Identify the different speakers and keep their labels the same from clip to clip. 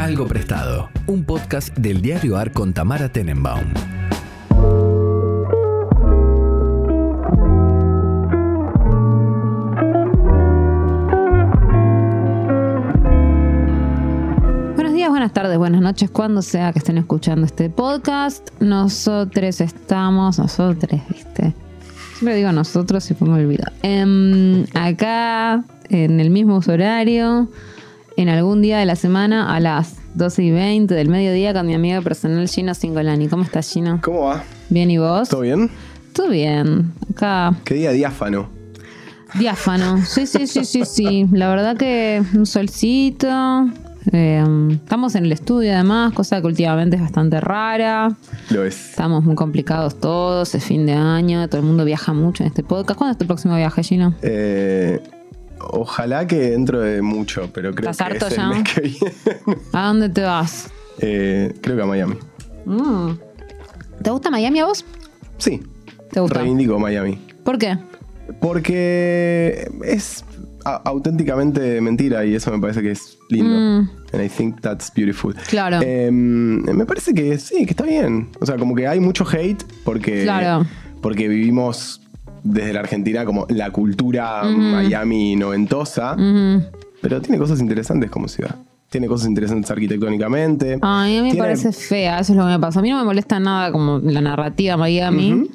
Speaker 1: Algo Prestado, un podcast del diario AR con Tamara Tenenbaum.
Speaker 2: Buenos días, buenas tardes, buenas noches, cuando sea que estén escuchando este podcast. Nosotros estamos, nosotros, ¿viste? Siempre digo nosotros y pues me olvido. Em, acá, en el mismo horario, en algún día de la semana, a las 12 y 20 del mediodía, con mi amiga personal Gino Singolani. ¿Cómo estás, Gino?
Speaker 3: ¿Cómo va?
Speaker 2: Bien, ¿y vos?
Speaker 3: ¿Todo bien?
Speaker 2: Todo bien. Acá,
Speaker 3: ¿Qué día diáfano?
Speaker 2: diáfano. Sí, sí, sí, sí, sí. La verdad que un solcito. Eh, estamos en el estudio además, cosa que últimamente es bastante rara.
Speaker 3: Lo es.
Speaker 2: Estamos muy complicados todos, es fin de año, todo el mundo viaja mucho en este podcast. ¿Cuándo es tu próximo viaje, Gino?
Speaker 3: Eh, ojalá que dentro de mucho, pero creo
Speaker 2: ¿Estás
Speaker 3: que
Speaker 2: harto
Speaker 3: es
Speaker 2: ya?
Speaker 3: el mes que viene.
Speaker 2: ¿A dónde te vas?
Speaker 3: Eh, creo que a Miami.
Speaker 2: Mm. ¿Te gusta Miami a vos?
Speaker 3: Sí.
Speaker 2: ¿Te gusta?
Speaker 3: Reivindico Miami.
Speaker 2: ¿Por qué?
Speaker 3: Porque es auténticamente mentira y eso me parece que es lindo.
Speaker 2: Mm.
Speaker 3: And I think that's beautiful.
Speaker 2: Claro.
Speaker 3: Eh, me parece que sí, que está bien. O sea, como que hay mucho hate porque,
Speaker 2: Claro.
Speaker 3: porque vivimos desde la Argentina como la cultura Miami noventosa. Pero tiene cosas interesantes como ciudad. Tiene cosas interesantes arquitectónicamente.
Speaker 2: Ay, a mí me
Speaker 3: Tiene-
Speaker 2: parece fea, eso es lo que me pasa. A mí no me molesta nada como la narrativa Miami.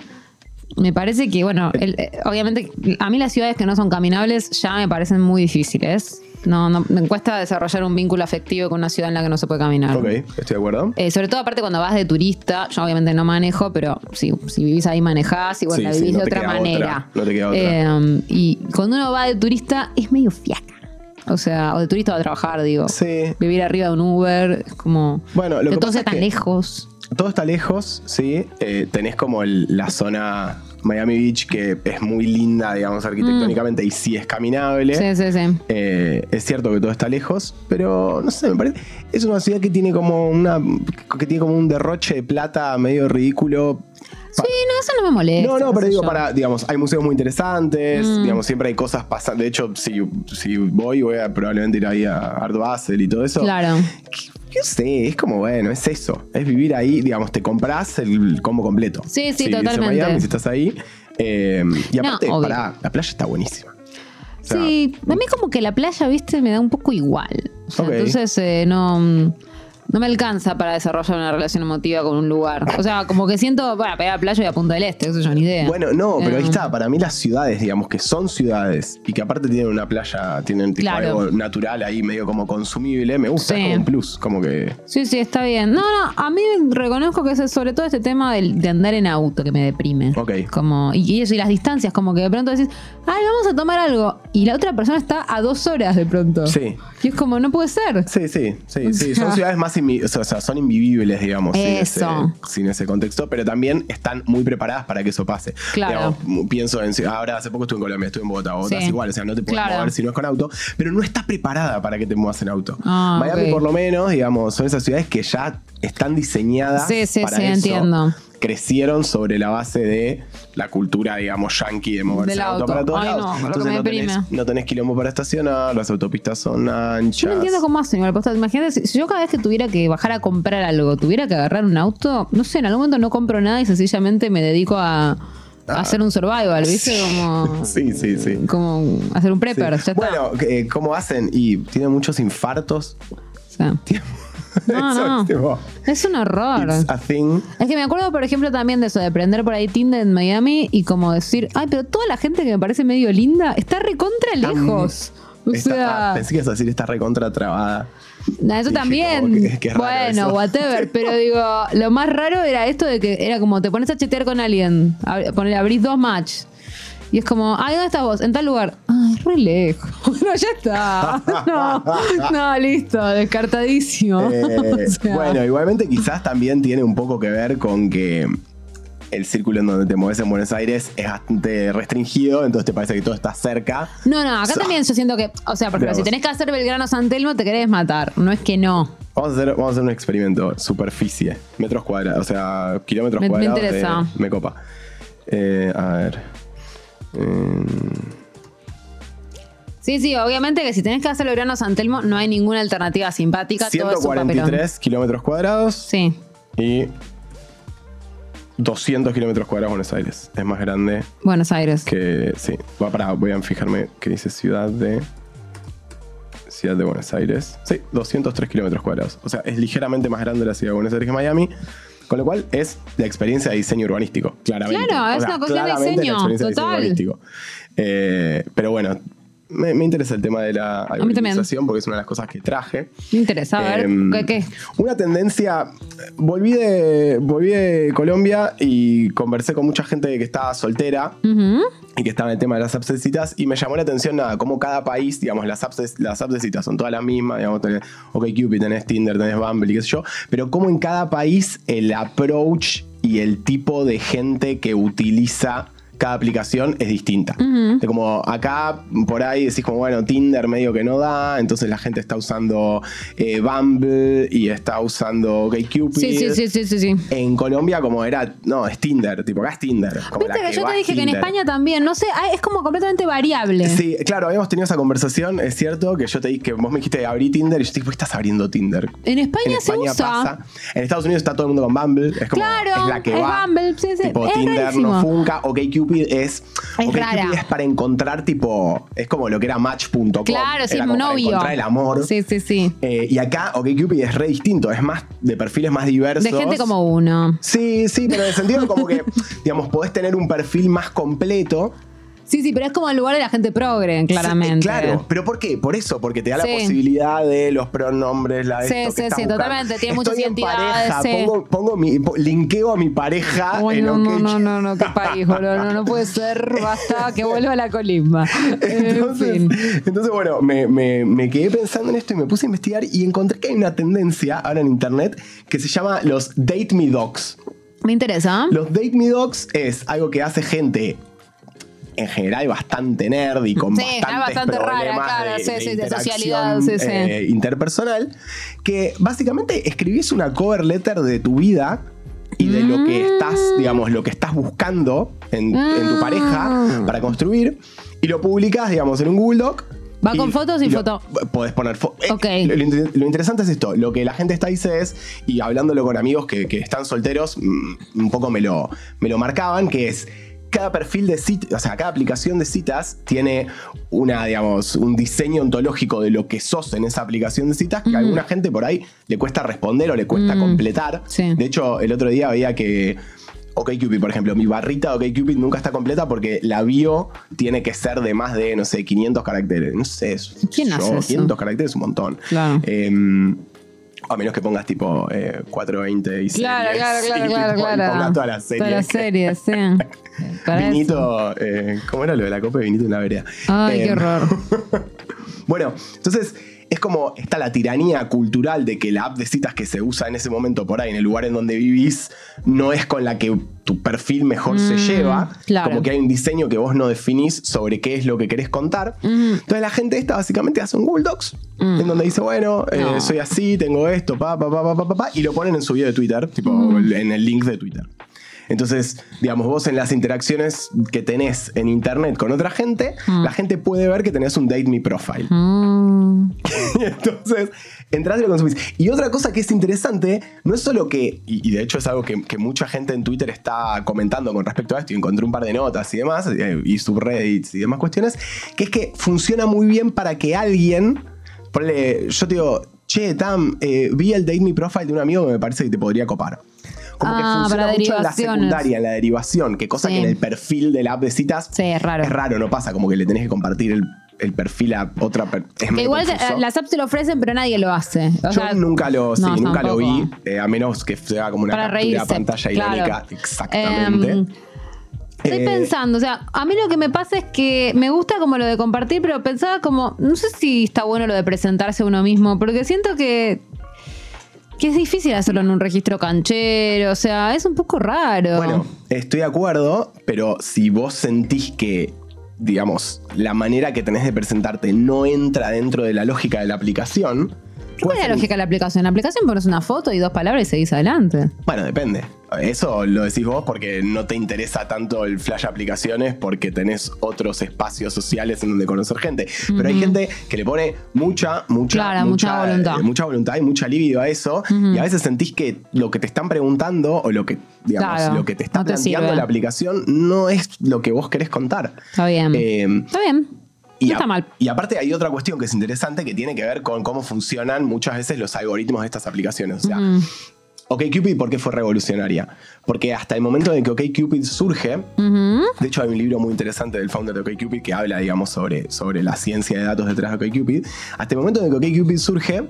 Speaker 2: Me parece que, bueno, el- eh, obviamente, a mí las ciudades que no son caminables ya me parecen muy difíciles. No, no, me cuesta desarrollar un vínculo afectivo con una ciudad en la que no se puede caminar.
Speaker 3: Ok, estoy de acuerdo.
Speaker 2: Eh, sobre todo aparte cuando vas de turista, yo obviamente no manejo, pero si, si vivís ahí manejás y bueno,
Speaker 3: Sí,
Speaker 2: la
Speaker 3: sí,
Speaker 2: vivís
Speaker 3: no
Speaker 2: de otra manera.
Speaker 3: otra, no te queda otra.
Speaker 2: Eh, y cuando uno va de turista es medio fiaca. O sea, o de turista va a trabajar, digo.
Speaker 3: Sí.
Speaker 2: Vivir arriba de un Uber, es como.
Speaker 3: Bueno, lo
Speaker 2: que
Speaker 3: que
Speaker 2: todo
Speaker 3: pasa
Speaker 2: sea
Speaker 3: es
Speaker 2: tan
Speaker 3: que-
Speaker 2: lejos.
Speaker 3: Todo está lejos, sí. Eh, tenés como el- la zona Miami Beach que es muy linda, digamos, arquitectónicamente y sí es caminable.
Speaker 2: Sí, sí, sí.
Speaker 3: Eh, es cierto que todo está lejos, pero no sé, me parece. Es una ciudad que tiene como una. que tiene como un derroche de plata medio ridículo.
Speaker 2: Sí, no, eso no me molesta.
Speaker 3: No, no, pero digo,
Speaker 2: yo.
Speaker 3: para, digamos, hay museos muy interesantes,
Speaker 2: Mm.
Speaker 3: digamos, siempre hay cosas pasando. De hecho, si, si voy, voy a probablemente ir ahí a Art Basel y todo eso.
Speaker 2: Claro.
Speaker 3: Yo sé, es como, bueno, es eso. Es vivir ahí, digamos, te compras el combo completo.
Speaker 2: Sí, sí,
Speaker 3: Si vivís en
Speaker 2: totalmente.
Speaker 3: Miami, si estás ahí. Eh, y
Speaker 2: No,
Speaker 3: aparte,
Speaker 2: obvio.
Speaker 3: pará, la playa está buenísima. O sea,
Speaker 2: Sí, a mí como que la playa, viste, me da un poco igual. O sea. Entonces eh, no, no me alcanza para desarrollar una relación emotiva con un lugar. O sea, como que siento, bueno, pegar a la playa y a Punta del Este, eso yo ni idea.
Speaker 3: Bueno, no, pero ahí
Speaker 2: Eh,
Speaker 3: está. Para mí las ciudades, digamos, que son ciudades y que aparte tienen una playa, tienen tipo
Speaker 2: Claro.
Speaker 3: algo natural ahí medio como consumible, me gusta,
Speaker 2: Sí.
Speaker 3: es como un plus, como que...
Speaker 2: Sí, sí, está bien. No, no, a mí reconozco que es sobre todo este tema del- de andar en auto que me deprime.
Speaker 3: Ok.
Speaker 2: Como, y, eso, y las distancias, como que de pronto decís, ay, vamos a tomar algo. Y la otra persona está a dos horas de pronto.
Speaker 3: Sí.
Speaker 2: Y es como, no puede ser.
Speaker 3: Sí, sí, sí, sí. Son ciudades más o sea, son invivibles, digamos, sin ese, sin ese contexto, pero también están muy preparadas para que eso pase.
Speaker 2: Claro.
Speaker 3: Digamos, pienso en ciudad- ahora hace poco estuve en Colombia, estuve en Bogotá, Bogotá
Speaker 2: Sí.
Speaker 3: es igual, o sea, no te puedes
Speaker 2: Claro.
Speaker 3: mover si no es con auto, pero no estás preparada para que te muevas en auto.
Speaker 2: Ah,
Speaker 3: Miami por lo menos, digamos, son esas ciudades que ya están diseñadas
Speaker 2: Sí, sí,
Speaker 3: para
Speaker 2: sí,
Speaker 3: eso.
Speaker 2: entiendo.
Speaker 3: Crecieron sobre la base de la cultura, digamos, yankee de moverse
Speaker 2: Del
Speaker 3: en auto,
Speaker 2: auto.
Speaker 3: para todos
Speaker 2: Ay,
Speaker 3: lados.
Speaker 2: no,
Speaker 3: Entonces no tenés, no tenés quilombo para estacionar, las autopistas son anchas.
Speaker 2: Yo no entiendo cómo hacen igual. Imagínate, si yo cada vez que tuviera que bajar a comprar algo, tuviera que agarrar un auto, no sé, en algún momento no compro nada y sencillamente me dedico a,
Speaker 3: Ah.
Speaker 2: hacer un survival, ¿viste? Como,
Speaker 3: Sí, sí, sí.
Speaker 2: como hacer un prepper,
Speaker 3: Sí.
Speaker 2: ya está.
Speaker 3: Bueno, eh, ¿cómo hacen? Y tienen muchos infartos.
Speaker 2: O sea, no,
Speaker 3: Eso
Speaker 2: no.
Speaker 3: es tipo,
Speaker 2: Es un horror.
Speaker 3: It's a thing.
Speaker 2: Es que me acuerdo, por ejemplo, también de eso, de prender por ahí Tinder en Miami y como decir, ay, pero toda la gente que me parece medio linda está recontra lejos. O
Speaker 3: Está-
Speaker 2: sea,
Speaker 3: ah, pensé que ibas a decir está recontra trabada.
Speaker 2: Nah, eso también.
Speaker 3: que-
Speaker 2: bueno,
Speaker 3: eso.
Speaker 2: whatever. Pero digo, lo más raro era esto de que era como te pones a chatear con alguien, ab- abrís dos match. Y es como, ay, ¿dónde estás vos? En tal lugar. Ay, re lejos. Bueno, ya está. No, no, listo, descartadísimo.
Speaker 3: Eh,
Speaker 2: O sea,
Speaker 3: Bueno, igualmente quizás también tiene un poco que ver con que el círculo en donde te mueves en Buenos Aires es bastante restringido, entonces te parece que todo está cerca.
Speaker 2: No, no, acá
Speaker 3: So-
Speaker 2: también yo siento que, o sea, por ejemplo, si tenés que hacer Belgrano San Telmo, te querés matar. No es que no.
Speaker 3: Vamos a hacer, vamos a hacer un experimento. Superficie. Metros cuadrados. O sea, kilómetros
Speaker 2: Me- me
Speaker 3: cuadrados. de-
Speaker 2: interesa.
Speaker 3: me copa. Eh, a ver.
Speaker 2: Sí, sí, obviamente que si tenés que hacer Belgrano San Telmo, no hay ninguna alternativa simpática. todo es un papelón.
Speaker 3: 143 kilómetros cuadrados
Speaker 2: Sí.
Speaker 3: y 200 kilómetros cuadrados Buenos Aires. Es más grande
Speaker 2: Buenos Aires.
Speaker 3: que. Sí. Va para, voy a fijarme que dice ciudad de. Ciudad de Buenos Aires. Sí, 203 kilómetros cuadrados. O sea, es ligeramente más grande la ciudad de Buenos Aires que Miami. Con lo cual es la experiencia de diseño urbanístico, claramente.
Speaker 2: Claro, es
Speaker 3: O sea,
Speaker 2: una cuestión de diseño,
Speaker 3: diseño
Speaker 2: total.
Speaker 3: urbanístico. Eh, pero bueno, me, me interesa el tema de la urbanización porque es una de las cosas que traje.
Speaker 2: Me interesa, a ver,
Speaker 3: Em,
Speaker 2: ¿qué?
Speaker 3: Una tendencia. Volví de, volví de Colombia y conversé con mucha gente que estaba soltera y que estaba en el tema de las apps de citas y me llamó la atención nada, cómo cada país, digamos, las apps de, las apps de citas son todas las mismas, digamos, tenés OkCupid, tenés Tinder, tenés Bumble y qué sé yo, pero cómo en cada país el approach y el tipo de gente que utiliza cada aplicación es distinta. De como acá, por ahí decís como, bueno, Tinder medio que no da, entonces la gente está usando eh, Bumble y está usando OkCupid.
Speaker 2: Sí, sí, sí, sí, sí, sí.
Speaker 3: En Colombia como era, no, es Tinder, tipo acá es Tinder. como
Speaker 2: Viste que yo te dije que en. España también, no sé, ah, es como completamente variable.
Speaker 3: Sí, claro, habíamos tenido esa conversación, es cierto, que yo te dije que vos me dijiste abrí Tinder y yo te dije, ¿por qué estás abriendo Tinder?
Speaker 2: En España,
Speaker 3: en
Speaker 2: se
Speaker 3: España
Speaker 2: usa.
Speaker 3: pasa. En Estados Unidos está todo el mundo con Bumble. Es como
Speaker 2: Claro,
Speaker 3: es la que
Speaker 2: es
Speaker 3: va.
Speaker 2: Bumble, sí, sí,
Speaker 3: Tipo
Speaker 2: es
Speaker 3: Tinder
Speaker 2: rarísimo.
Speaker 3: no funca. Es.
Speaker 2: Es rara.
Speaker 3: es para encontrar tipo. Es como lo que era Match.com.
Speaker 2: Claro, sí,
Speaker 3: como para
Speaker 2: novio.
Speaker 3: encontrar el amor.
Speaker 2: Sí, sí, sí.
Speaker 3: Eh, y acá OkCupid es re distinto. Es más de perfiles más diversos.
Speaker 2: De gente como uno.
Speaker 3: Sí, sí, pero en el sentido como que, digamos, podés tener un perfil más completo.
Speaker 2: Sí, sí, pero es como el lugar de la gente progre, claramente.
Speaker 3: Sí, claro, pero ¿por qué? Por eso, porque te da
Speaker 2: Sí.
Speaker 3: la posibilidad de los pronombres, la de
Speaker 2: Sí,
Speaker 3: esto que
Speaker 2: sí, sí, totalmente, tiene muchas
Speaker 3: en
Speaker 2: identidades,
Speaker 3: pareja, pongo, pongo mi, linkeo a mi pareja
Speaker 2: Ay,
Speaker 3: en
Speaker 2: no, no,
Speaker 3: OK.
Speaker 2: no, no, no, qué país, boludo. No, no puede ser, basta, que vuelva a la colimba. en
Speaker 3: Entonces,
Speaker 2: fin.
Speaker 3: entonces, bueno, me, me- me quedé pensando en esto y me puse a investigar y encontré que hay una tendencia ahora en internet que se llama los Date Me Dogs.
Speaker 2: Me interesa.
Speaker 3: Los Date Me Dogs es algo que hace gente en general bastante nerd y con
Speaker 2: Sí,
Speaker 3: bastantes
Speaker 2: bastante rara,
Speaker 3: problemas
Speaker 2: claro,
Speaker 3: de,
Speaker 2: sí,
Speaker 3: de
Speaker 2: sí, de
Speaker 3: interacción,
Speaker 2: socialidad,
Speaker 3: eh, interpersonal, que básicamente escribís una cover letter de tu vida y de lo que estás,
Speaker 2: Mm.
Speaker 3: digamos, lo que estás buscando en, en tu pareja para construir y lo publicas, digamos, en un Google Doc.
Speaker 2: ¿Va con foto o sin
Speaker 3: lo-
Speaker 2: foto?
Speaker 3: Podés poner foto.
Speaker 2: Ok.
Speaker 3: lo, inter- lo interesante es esto. Lo que la gente está dice es, y hablándolo con amigos que, que están solteros, mm, un poco me lo, me lo marcaban, que es cada perfil de citas, o sea, cada aplicación de citas tiene una, digamos, un diseño ontológico de lo que sos en esa aplicación de citas que a alguna gente por ahí le cuesta responder o le cuesta
Speaker 2: Mm.
Speaker 3: completar.
Speaker 2: Sí.
Speaker 3: De hecho, el otro día veía que OkCupid, por ejemplo, mi barrita de OkCupid nunca está completa porque la bio tiene que ser de más de, no sé, 500 caracteres. No sé,
Speaker 2: ¿Quién
Speaker 3: yo,
Speaker 2: hace eso?
Speaker 3: 500 caracteres es un montón.
Speaker 2: Claro.
Speaker 3: Em, a menos que pongas tipo eh, 420 y
Speaker 2: Claro,
Speaker 3: series,
Speaker 2: claro, claro,
Speaker 3: y,
Speaker 2: claro,
Speaker 3: tipo,
Speaker 2: claro.
Speaker 3: pongas todas las series.
Speaker 2: Todas las series, sí. Para.
Speaker 3: Vinito, eh, ¿cómo era lo de la copa de vinito en la vereda?
Speaker 2: Ay, qué
Speaker 3: Em,
Speaker 2: horror.
Speaker 3: bueno, entonces es como está la tiranía cultural de que la app de citas que se usa en ese momento por ahí, en el lugar en donde vivís, no es con la que tu perfil mejor se
Speaker 2: Mm,
Speaker 3: lleva.
Speaker 2: claro.
Speaker 3: Como que hay un diseño que vos no definís sobre qué es lo que querés contar. Entonces la gente esta básicamente hace un Google Docs
Speaker 2: Mm.
Speaker 3: en donde dice, bueno, eh, soy así, tengo esto, pa, pa, pa, pa, pa, pa, pa, y lo ponen en su video de Twitter, tipo
Speaker 2: Mm.
Speaker 3: en el link de Twitter. Entonces, digamos, vos en las interacciones que tenés en internet con otra gente, la gente puede ver que tenés un Date Me Profile.
Speaker 2: Mm.
Speaker 3: Y entonces, entras y lo consumís. Y otra cosa que es interesante, no es solo que, y, y de hecho es algo que, que mucha gente en Twitter está comentando con respecto a esto, y encontré un par de notas y demás, eh, y subreddits y demás cuestiones, que es que funciona muy bien para que alguien, ponle, yo te digo, che, Tam, eh, vi el Date Me Profile de un amigo que me parece que te podría copar. Como que
Speaker 2: Ah,
Speaker 3: funciona
Speaker 2: para
Speaker 3: mucho en la secundaria, en la derivación, que cosa
Speaker 2: Sí.
Speaker 3: que en el perfil de la app de citas
Speaker 2: Sí, es raro.
Speaker 3: es raro, no pasa, como que le tenés que compartir el, el perfil a otra persona.
Speaker 2: Igual te- las apps te lo ofrecen, pero nadie lo hace. O
Speaker 3: Yo
Speaker 2: sea,
Speaker 3: nunca lo, sí,
Speaker 2: no,
Speaker 3: nunca lo vi, eh, a menos que sea como una
Speaker 2: Para
Speaker 3: captura
Speaker 2: reírse.
Speaker 3: de pantalla
Speaker 2: claro.
Speaker 3: irónica. Exactamente.
Speaker 2: Em, Estoy
Speaker 3: Eh,
Speaker 2: pensando, o sea, a mí lo que me pasa es que me gusta como lo de compartir, pero pensaba como, no sé si está bueno lo de presentarse a uno mismo, porque siento que que es difícil hacerlo en un registro canchero, o sea, es un poco raro.
Speaker 3: Bueno, estoy de acuerdo, pero si vos sentís que, digamos, la manera que tenés de presentarte no entra dentro de la lógica de la aplicación,
Speaker 2: ¿Cuál es la lógica de la aplicación? La aplicación pones una foto y dos palabras y seguís adelante.
Speaker 3: Bueno, depende. Eso lo decís vos porque no te interesa tanto el flash aplicaciones porque tenés otros espacios sociales en donde conocer gente. Pero hay gente que le pone mucha, mucha,
Speaker 2: Claro, mucha voluntad.
Speaker 3: eh, mucha voluntad y mucha libido a eso. Y a veces sentís que lo que te están preguntando o lo que, digamos,
Speaker 2: Claro,
Speaker 3: lo que te está
Speaker 2: no te
Speaker 3: planteando
Speaker 2: sirve.
Speaker 3: la aplicación no es lo que vos querés contar.
Speaker 2: Está bien.
Speaker 3: Eh,
Speaker 2: Está bien.
Speaker 3: Y,
Speaker 2: no
Speaker 3: a-
Speaker 2: está mal.
Speaker 3: y aparte hay otra cuestión que es interesante que tiene que ver con cómo funcionan muchas veces los algoritmos de estas aplicaciones. O sea, OkCupid, ¿por qué fue revolucionaria? Porque hasta el momento en que OkCupid surge, de hecho hay un libro muy interesante del founder de OkCupid que habla, digamos, sobre, sobre la ciencia de datos detrás de OkCupid. Hasta el momento en que OkCupid surge,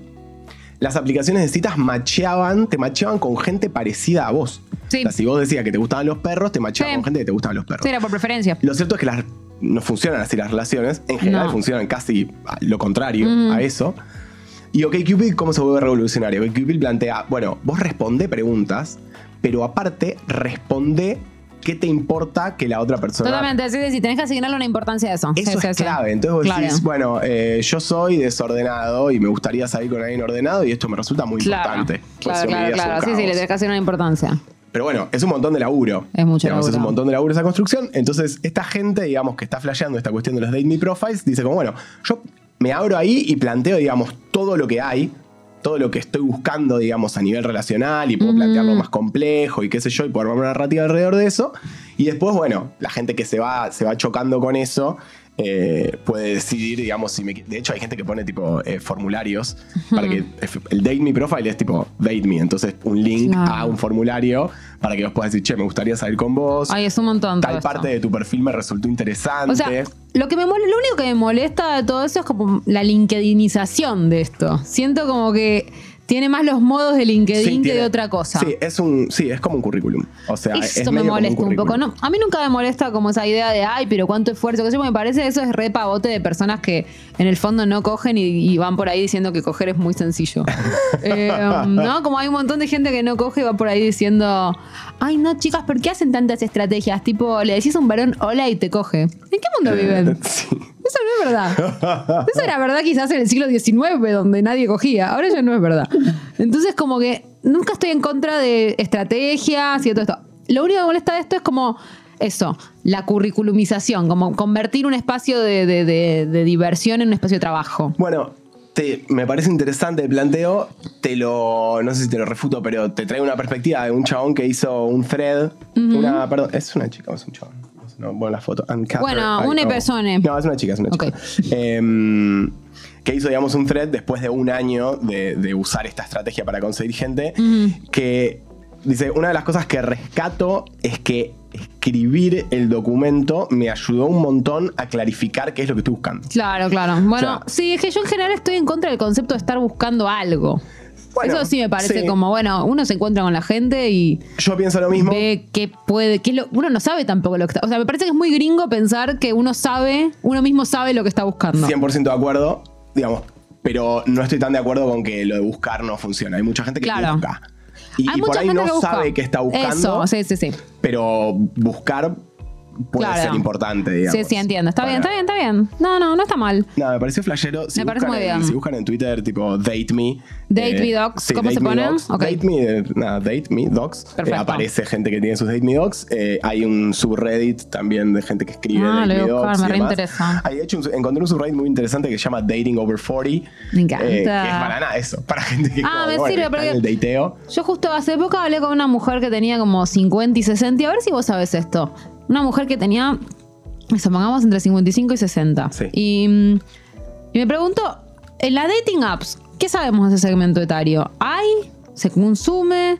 Speaker 3: las aplicaciones de citas macheaban, te macheaban con gente parecida a vos.
Speaker 2: Sí.
Speaker 3: O sea, si vos decías que te gustaban los perros, te macheaban
Speaker 2: Sí.
Speaker 3: con gente que te gustaban los perros.
Speaker 2: Sí, era por preferencia.
Speaker 3: Lo cierto es que las, no funcionan así las relaciones. En general
Speaker 2: No.
Speaker 3: funcionan casi a lo contrario a eso. Y OkCupid, ¿cómo se vuelve revolucionario? OkCupid plantea, bueno, vos responde preguntas, pero aparte responde qué te importa que la otra persona...
Speaker 2: Totalmente, sí, sí, tenés que asignarle una importancia a eso.
Speaker 3: Eso
Speaker 2: Sí,
Speaker 3: es
Speaker 2: sí.
Speaker 3: clave. Entonces vos
Speaker 2: Claro.
Speaker 3: decís, bueno, eh, yo soy desordenado y me gustaría salir con alguien ordenado y esto me resulta muy
Speaker 2: Claro,
Speaker 3: importante.
Speaker 2: Claro,
Speaker 3: si
Speaker 2: claro, claro. Sí, sí, le tenés que hacer una importancia.
Speaker 3: Pero bueno, es un montón de laburo.
Speaker 2: Es mucho
Speaker 3: Digamos, Es
Speaker 2: laburo.
Speaker 3: un montón de laburo esa construcción. Entonces, esta gente, digamos, que está flasheando esta cuestión de los Date Me Profiles, dice como, bueno, yo me abro ahí y planteo, digamos, todo lo que hay, todo lo que estoy buscando, digamos, a nivel relacional y puedo plantearlo más complejo y qué sé yo, y puedo armar una narrativa alrededor de eso. Y después, bueno, la gente que se va, se va chocando con eso. Eh, puede decidir, digamos, si me... De hecho, hay gente que pone tipo eh, formularios para que el Date Me Profile es tipo Date Me, entonces un link
Speaker 2: Claro.
Speaker 3: a un formulario para que vos puedas decir, che, me gustaría salir con vos.
Speaker 2: Ay, es un montón.
Speaker 3: Tal
Speaker 2: esto.
Speaker 3: parte de tu perfil me resultó interesante.
Speaker 2: O sea, lo que me mole- lo único que me molesta de todo eso es como la LinkedInización de esto. Siento como que tiene más los modos de LinkedIn
Speaker 3: Sí,
Speaker 2: que
Speaker 3: tiene-
Speaker 2: de otra cosa.
Speaker 3: Sí, es un, sí, es como un currículum. O sea, es
Speaker 2: Esto me molesta un, poco. No, a mí nunca me molesta como esa idea de, ay, pero cuánto esfuerzo. Que me parece eso es re pavote de personas que en el fondo no cogen y, y van por ahí diciendo que coger es muy sencillo. Eh, ¿No? Como hay un montón de gente que no coge y va por ahí diciendo, ay, no, chicas, ¿por qué hacen tantas estrategias? Tipo, le decís a un varón hola y te coge. ¿En qué mundo viven?
Speaker 3: Sí.
Speaker 2: Eso no es verdad. Eso era verdad quizás en el siglo XIX, donde nadie cogía. Ahora ya no es verdad. Entonces, como que nunca estoy en contra de estrategias y de todo esto. Lo único que molesta de esto es como eso, la curriculumización, como convertir un espacio de, de- de- de diversión en un espacio de trabajo.
Speaker 3: Bueno, te- me parece interesante el planteo. Te lo. No sé si te lo refuto, pero te traigo una perspectiva de un chabón que hizo un thread. Una. Perdón, ¿es una chica o es un chabón? No bueno, la foto.
Speaker 2: Bueno,
Speaker 3: Ay,
Speaker 2: una
Speaker 3: no.
Speaker 2: persona.
Speaker 3: No, es una chica, es una chica. Em, que hizo, digamos, un thread después de un año de, de usar esta estrategia para conseguir gente. Que dice: Una de las cosas que rescato es que escribir el documento me ayudó un montón a clarificar qué es lo que estoy buscando.
Speaker 2: Claro, claro. Bueno,
Speaker 3: O sea-
Speaker 2: sí, es que yo en general estoy en contra del concepto de estar buscando algo.
Speaker 3: Bueno,
Speaker 2: Eso sí me parece
Speaker 3: sí.
Speaker 2: como, bueno, uno se encuentra con la gente y
Speaker 3: Yo pienso lo mismo.
Speaker 2: ve qué puede, qué lo- uno no sabe tampoco lo que está. O sea, me parece que es muy gringo pensar que uno sabe, uno mismo sabe lo que está buscando.
Speaker 3: 100% de acuerdo, digamos, pero no estoy tan de acuerdo con que lo de buscar no funciona. Hay mucha gente que
Speaker 2: Claro.
Speaker 3: busca. Y,
Speaker 2: Hay
Speaker 3: y por
Speaker 2: mucha
Speaker 3: ahí
Speaker 2: gente
Speaker 3: no
Speaker 2: que
Speaker 3: sabe qué está buscando,
Speaker 2: Eso, sí, sí, sí.
Speaker 3: pero buscar puede
Speaker 2: Claro.
Speaker 3: ser importante, digamos.
Speaker 2: Sí, sí, entiendo. Está bien, está bien, está bien. No, no, no está mal.
Speaker 3: No, me pareció flashero. Si
Speaker 2: Me parece muy
Speaker 3: en-
Speaker 2: bien.
Speaker 3: Si buscan en Twitter, tipo Date Me. eh,
Speaker 2: Date Me Docs, ¿cómo se pone?
Speaker 3: Docs.
Speaker 2: Ok.
Speaker 3: Date Me, eh, Date Me Docs. Eh,
Speaker 2: Perfecto.
Speaker 3: aparece gente que tiene sus Date Me Docs. Eh, hay un subreddit también de gente que escribe
Speaker 2: Ah,
Speaker 3: Date Me Docs.
Speaker 2: me reinteresa.
Speaker 3: Hay, de hecho, un- encontré un subreddit muy interesante que se llama Dating Over 40.
Speaker 2: Me encanta.
Speaker 3: eh, que es para nada eso. Para gente que,
Speaker 2: Ah,
Speaker 3: como,
Speaker 2: me
Speaker 3: bueno,
Speaker 2: sirve, porque-
Speaker 3: en el dateo.
Speaker 2: Yo justo hace poco hablé con una mujer que tenía como 50 y 60. Y a ver si vos sabes esto. Una mujer que tenía, entre 55 y 60.
Speaker 3: Sí.
Speaker 2: Y, mm, y me pregunto, en la dating apps, ¿qué sabemos de ese segmento etario? ¿Hay? ¿Se consume?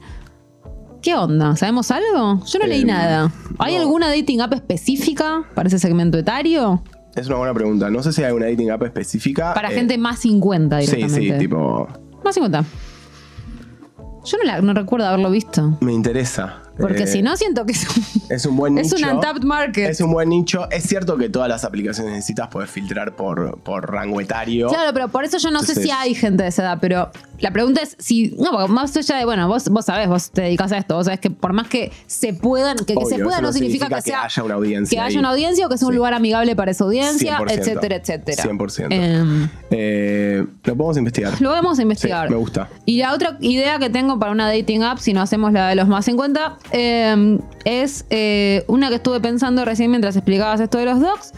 Speaker 2: ¿Qué onda? ¿Sabemos algo? Yo no leí
Speaker 3: Eh,
Speaker 2: nada. ¿Hay
Speaker 3: no.
Speaker 2: alguna dating app específica para ese segmento etario?
Speaker 3: Es una buena pregunta. No sé si hay una dating app específica.
Speaker 2: Para
Speaker 3: eh,
Speaker 2: gente más 50
Speaker 3: Sí,
Speaker 2: directamente.
Speaker 3: sí, tipo.
Speaker 2: Más 50. Yo no, la- no recuerdo haberlo visto.
Speaker 3: Me interesa.
Speaker 2: Porque
Speaker 3: Eh,
Speaker 2: si no, siento que es un,
Speaker 3: Es un buen
Speaker 2: es un untapped market.
Speaker 3: Es un buen nicho. Es cierto que todas las aplicaciones necesitas poder filtrar por, por rango etario.
Speaker 2: Claro, pero por eso yo no sé si hay gente de esa edad, pero la pregunta es si. No, porque más allá de, bueno, vos, vos sabés, vos te dedicas a esto, vos sabés que por más que se puedan, que, se pueda no
Speaker 3: no
Speaker 2: significa,
Speaker 3: significa
Speaker 2: que
Speaker 3: que
Speaker 2: sea.
Speaker 3: haya una audiencia
Speaker 2: Que haya una audiencia o que sea un
Speaker 3: Sí.
Speaker 2: lugar amigable para esa audiencia,
Speaker 3: 100%.
Speaker 2: etcétera, etcétera.
Speaker 3: 100%.
Speaker 2: Em,
Speaker 3: Eh, lo podemos investigar.
Speaker 2: lo a investigar.
Speaker 3: Sí, me gusta.
Speaker 2: Y la otra idea que tengo para una dating app, si no hacemos la de los más 50, eh, es eh, una que estuve pensando recién mientras explicabas esto de los dogs,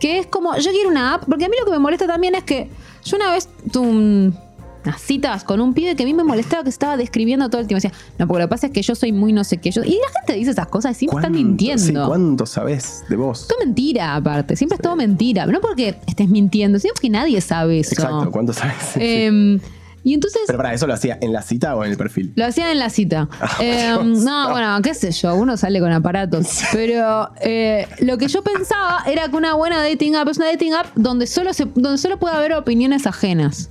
Speaker 2: que es como, yo quiero una app, porque a mí lo que me molesta también es que yo una vez tuve un- unas citas con un pibe que a mí me molestaba que estaba describiendo todo el tiempo. Decía, no, porque lo que pasa es que yo soy muy no sé qué. Yo, y la gente dice esas cosas y siempre están
Speaker 3: ¿Cuánto-
Speaker 2: mintiendo.
Speaker 3: Sí, ¿cuánto sabes de vos?
Speaker 2: Todo mentira, aparte. Siempre es todo mentira. No porque estés mintiendo, sino porque nadie sabe eso.
Speaker 3: Exacto, ¿cuánto sabes? Sí.
Speaker 2: Em, y entonces.
Speaker 3: Pero para eso lo hacía en la cita o en el perfil.
Speaker 2: Lo hacían en la cita. Eh,
Speaker 3: Ah, Dios.
Speaker 2: no, bueno, qué sé yo, uno sale con aparatos. Pero eh, lo que yo pensaba era que una buena dating app es una dating app donde solo, se, donde solo puede haber opiniones ajenas.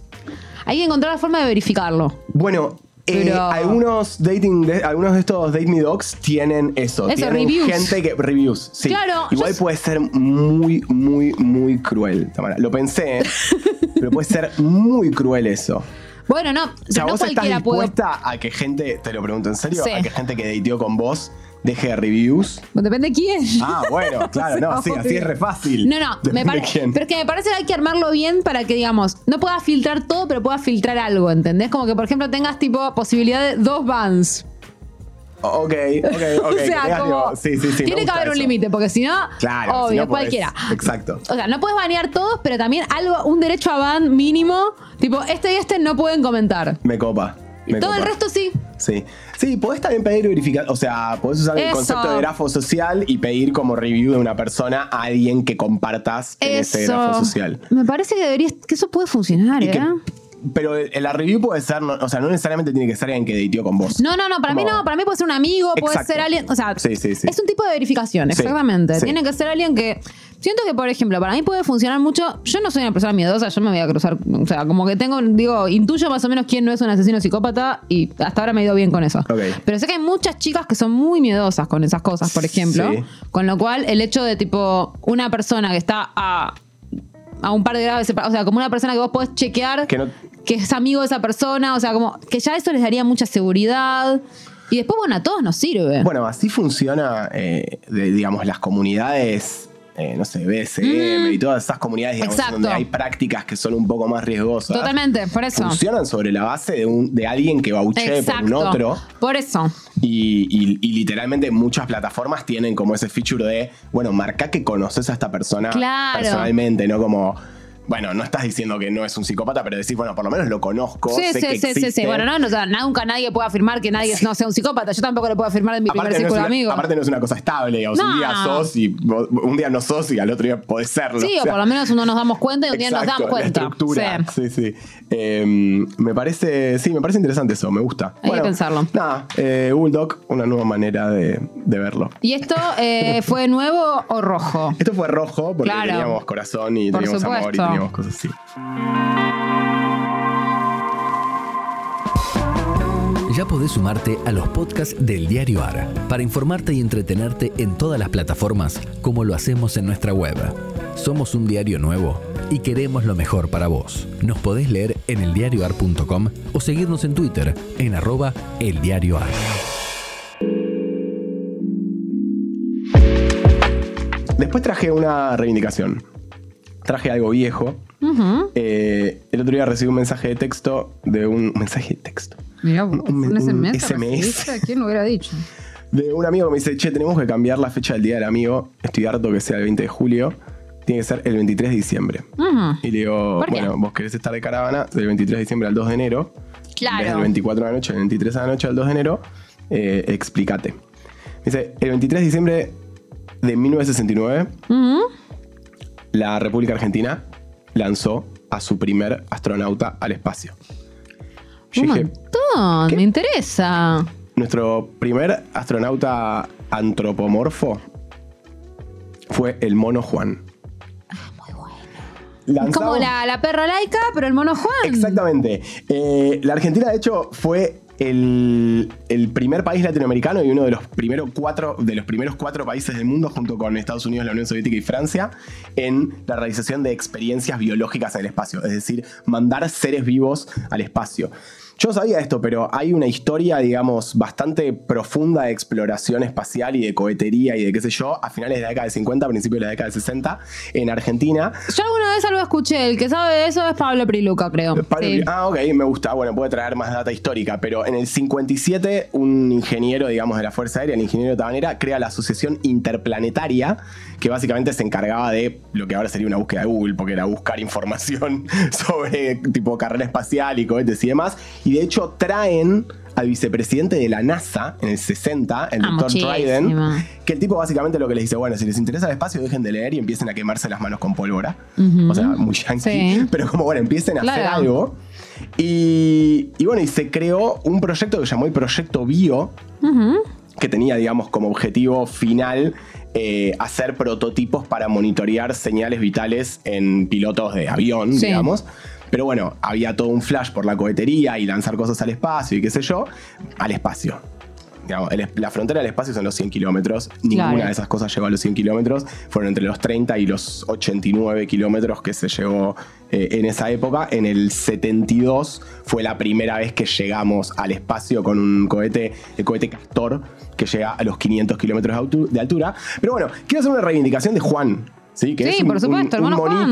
Speaker 2: Hay que encontrar la forma de verificarlo.
Speaker 3: Bueno, eh,
Speaker 2: Pero-
Speaker 3: algunos dating, de- algunos de estos Date Me Dogs tienen eso.
Speaker 2: Eso,
Speaker 3: tienen
Speaker 2: reviews.
Speaker 3: gente que reviews. Sí.
Speaker 2: Claro,
Speaker 3: Igual
Speaker 2: yo-
Speaker 3: puede ser muy, muy, muy cruel. Tamara. Lo pensé, pero puede ser muy cruel eso.
Speaker 2: Bueno, no,
Speaker 3: O sea,
Speaker 2: no
Speaker 3: vos estás
Speaker 2: cualquiera puede.
Speaker 3: dispuesta a que gente, te lo pregunto en serio,
Speaker 2: Sí.
Speaker 3: a que gente que dateó con vos deje reviews.
Speaker 2: Depende de quién.
Speaker 3: Ah, bueno, claro, no, sí, así es re fácil.
Speaker 2: No, no,
Speaker 3: Depende
Speaker 2: me
Speaker 3: de
Speaker 2: pero es que me parece que hay que armarlo bien para que, digamos, no puedas filtrar todo, pero puedas filtrar algo, ¿entendés? Como que, por ejemplo, tengas tipo posibilidad de dos bans.
Speaker 3: Ok, ok, ok.
Speaker 2: o sea,
Speaker 3: tengas,
Speaker 2: como.
Speaker 3: tipo, sí, sí, sí. me
Speaker 2: tiene que haber un límite, porque si no,
Speaker 3: Claro, si
Speaker 2: obvio,
Speaker 3: podés-
Speaker 2: cualquiera.
Speaker 3: Exacto.
Speaker 2: O sea, no puedes banear todos, pero también algo, un derecho a ban mínimo. Tipo, este y este no pueden comentar.
Speaker 3: Me copa. me
Speaker 2: Todo el resto sí.
Speaker 3: Sí. Sí, podés también pedir verificar, o sea, podés usar el concepto de grafo social y pedir como review de una persona a alguien que compartas en ese grafo social.
Speaker 2: Me parece que debería, que eso puede funcionar,
Speaker 3: Y
Speaker 2: ¿eh?
Speaker 3: que- pero la review puede ser, no- o sea, no necesariamente tiene que ser alguien que dateó con vos.
Speaker 2: No, no, no, para mí no, para mí puede ser un amigo, puede ser alguien, o sea,
Speaker 3: Sí, sí, sí.
Speaker 2: es un tipo de verificación, exactamente. Tiene que ser alguien que siento que por ejemplo, para mí puede funcionar mucho. Yo no soy una persona miedosa, yo me voy a cruzar, o sea, como que tengo, digo, intuyo más o menos quién no es un asesino psicópata y hasta ahora me he ido bien con eso.
Speaker 3: Ok.
Speaker 2: Pero sé que hay muchas chicas que son muy miedosas con esas cosas, por ejemplo,
Speaker 3: Sí.
Speaker 2: con lo cual el hecho de tipo una persona que está a a un par de grados o sea, como una persona que vos podés chequear
Speaker 3: Que no-
Speaker 2: que es amigo de esa persona, o sea, como que ya eso les daría mucha seguridad. Y después, bueno, a todos nos sirve.
Speaker 3: Bueno, así funciona, eh, de, digamos, las comunidades, eh, no sé, BSM y todas esas comunidades, digamos,
Speaker 2: Mm.
Speaker 3: Donde hay prácticas que son un poco más riesgosas.
Speaker 2: Totalmente, por eso.
Speaker 3: Funcionan sobre la base de, un, de alguien que bauchee por
Speaker 2: Exacto.
Speaker 3: un otro.
Speaker 2: Por eso.
Speaker 3: Y, y- y literalmente muchas plataformas tienen como ese feature de, bueno, marca que conoces a esta persona
Speaker 2: Claro.
Speaker 3: personalmente, no como, bueno, no estás diciendo que no es un psicópata, pero decís, bueno, por lo menos lo conozco,
Speaker 2: Sí,
Speaker 3: sé
Speaker 2: sí,
Speaker 3: que
Speaker 2: sí, sí,
Speaker 3: existe.
Speaker 2: sí. Bueno, no, no, nunca nadie puede afirmar que nadie no sea un psicópata. Yo tampoco lo puedo afirmar de mi primer
Speaker 3: Aparte no, es
Speaker 2: círculo
Speaker 3: una,
Speaker 2: de amigos.
Speaker 3: aparte no es una cosa estable, digamos, un día sos y un día no sos y al otro día podés serlo.
Speaker 2: Sí, o
Speaker 3: sea,
Speaker 2: por lo menos uno nos damos cuenta y un día nos
Speaker 3: exacto,
Speaker 2: damos cuenta.
Speaker 3: La estructura.
Speaker 2: Sí.
Speaker 3: Sí. Eh, me parece, sí, me parece interesante eso, me gusta.
Speaker 2: Hay que pensarlo.
Speaker 3: Nada, eh, Google Doc, una nueva manera de, de verlo.
Speaker 2: ¿Y esto eh, fue nuevo o rojo?
Speaker 3: Esto fue rojo porque
Speaker 2: Claro.
Speaker 3: teníamos corazón y
Speaker 2: Por
Speaker 3: teníamos amor y. teníamos cosas así.
Speaker 1: Ya podés sumarte a los podcasts del Diario AR para informarte y entretenerte en todas las plataformas como lo hacemos en nuestra web. Somos un diario nuevo y queremos lo mejor para vos. Nos podés leer en eldiarioar.com o seguirnos en Twitter en arroba eldiarioar.
Speaker 3: Después traje una reivindicación. Traje algo viejo. Eh, el otro día recibí un mensaje de texto de un mensaje de texto. Un-
Speaker 2: un,
Speaker 3: un
Speaker 2: SMS. ¿Quién lo hubiera dicho?
Speaker 3: De un amigo que me dice, che, tenemos que cambiar la fecha del día del amigo. Estoy harto que sea el 20 de julio. Tiene que ser el 23 de diciembre. Y le digo, bueno, vos querés estar de caravana del 23 de diciembre al 2 de enero.
Speaker 2: Claro.
Speaker 3: Vez del 24 de la noche, el 23 de la noche al 2 de enero. eh, explícate. Dice, el 23 de diciembre de 1969,
Speaker 2: Ujú.
Speaker 3: La República Argentina lanzó a su primer astronauta al espacio. Yo
Speaker 2: Un
Speaker 3: dije,
Speaker 2: montón,
Speaker 3: ¿qué?
Speaker 2: me interesa.
Speaker 3: nuestro primer astronauta antropomorfo fue el mono Juan.
Speaker 2: Es
Speaker 3: lanzamos-
Speaker 2: como la, la perra laica, pero el mono Juan.
Speaker 3: Exactamente. Eh, la Argentina, de hecho, fue el, primer país latinoamericano y uno de los primeros cuatro, de los primeros cuatro países del mundo, junto con Estados Unidos, la Unión Soviética y Francia, en la realización de experiencias biológicas en el espacio. Es decir, mandar seres vivos al espacio. Yo sabía esto, pero hay una historia, digamos, bastante profunda de exploración espacial y de cohetería y de qué sé yo, a finales de la década del 50, principios de la década del 60, en Argentina,
Speaker 2: Yo alguna vez algo escuché. El que sabe de eso es Pablo Priluca, creo.
Speaker 3: Pablo
Speaker 2: Sí.
Speaker 3: Pri- Ah, ok, me gusta. Bueno, puede traer más data histórica, pero en el 57 un ingeniero, digamos, de la Fuerza Aérea, el ingeniero Tabanera, crea la Asociación Interplanetaria, que básicamente se encargaba de lo que ahora sería una búsqueda de Google, porque era buscar información sobre tipo carrera espacial y cohetes y demás. Y de hecho traen al vicepresidente de la NASA en el 60, el
Speaker 2: Ah,
Speaker 3: doctor Dryden,
Speaker 2: muchísimo.
Speaker 3: que el tipo básicamente lo que les dice, bueno, si les interesa el espacio, dejen de leer y empiecen a quemarse las manos con pólvora. O sea, muy yankee.
Speaker 2: Sí.
Speaker 3: Pero como, bueno, empiecen a hacer algo. Y, y bueno, y se creó un proyecto que se llamó el Proyecto Bio, que tenía, digamos, como objetivo final eh, hacer prototipos para monitorear señales vitales en pilotos de avión,
Speaker 2: Sí.
Speaker 3: digamos. Pero bueno, había todo un flash por la cohetería y lanzar cosas al espacio y qué sé yo, al espacio. Digamos, el- la frontera del espacio son los 100 kilómetros. Ninguna
Speaker 2: Claro.
Speaker 3: de esas cosas llegó a los 100 kilómetros. Fueron entre los 30 y los 89 kilómetros que se llegó eh, en esa época. En el 72 fue la primera vez que llegamos al espacio con un cohete, el cohete Castor, que llega a los 500 kilómetros de altu- de altura. Pero bueno, quiero hacer una reivindicación de Juan. Sí, que
Speaker 2: Sí,
Speaker 3: es un,
Speaker 2: por supuesto,
Speaker 3: un- un
Speaker 2: hermano Juan.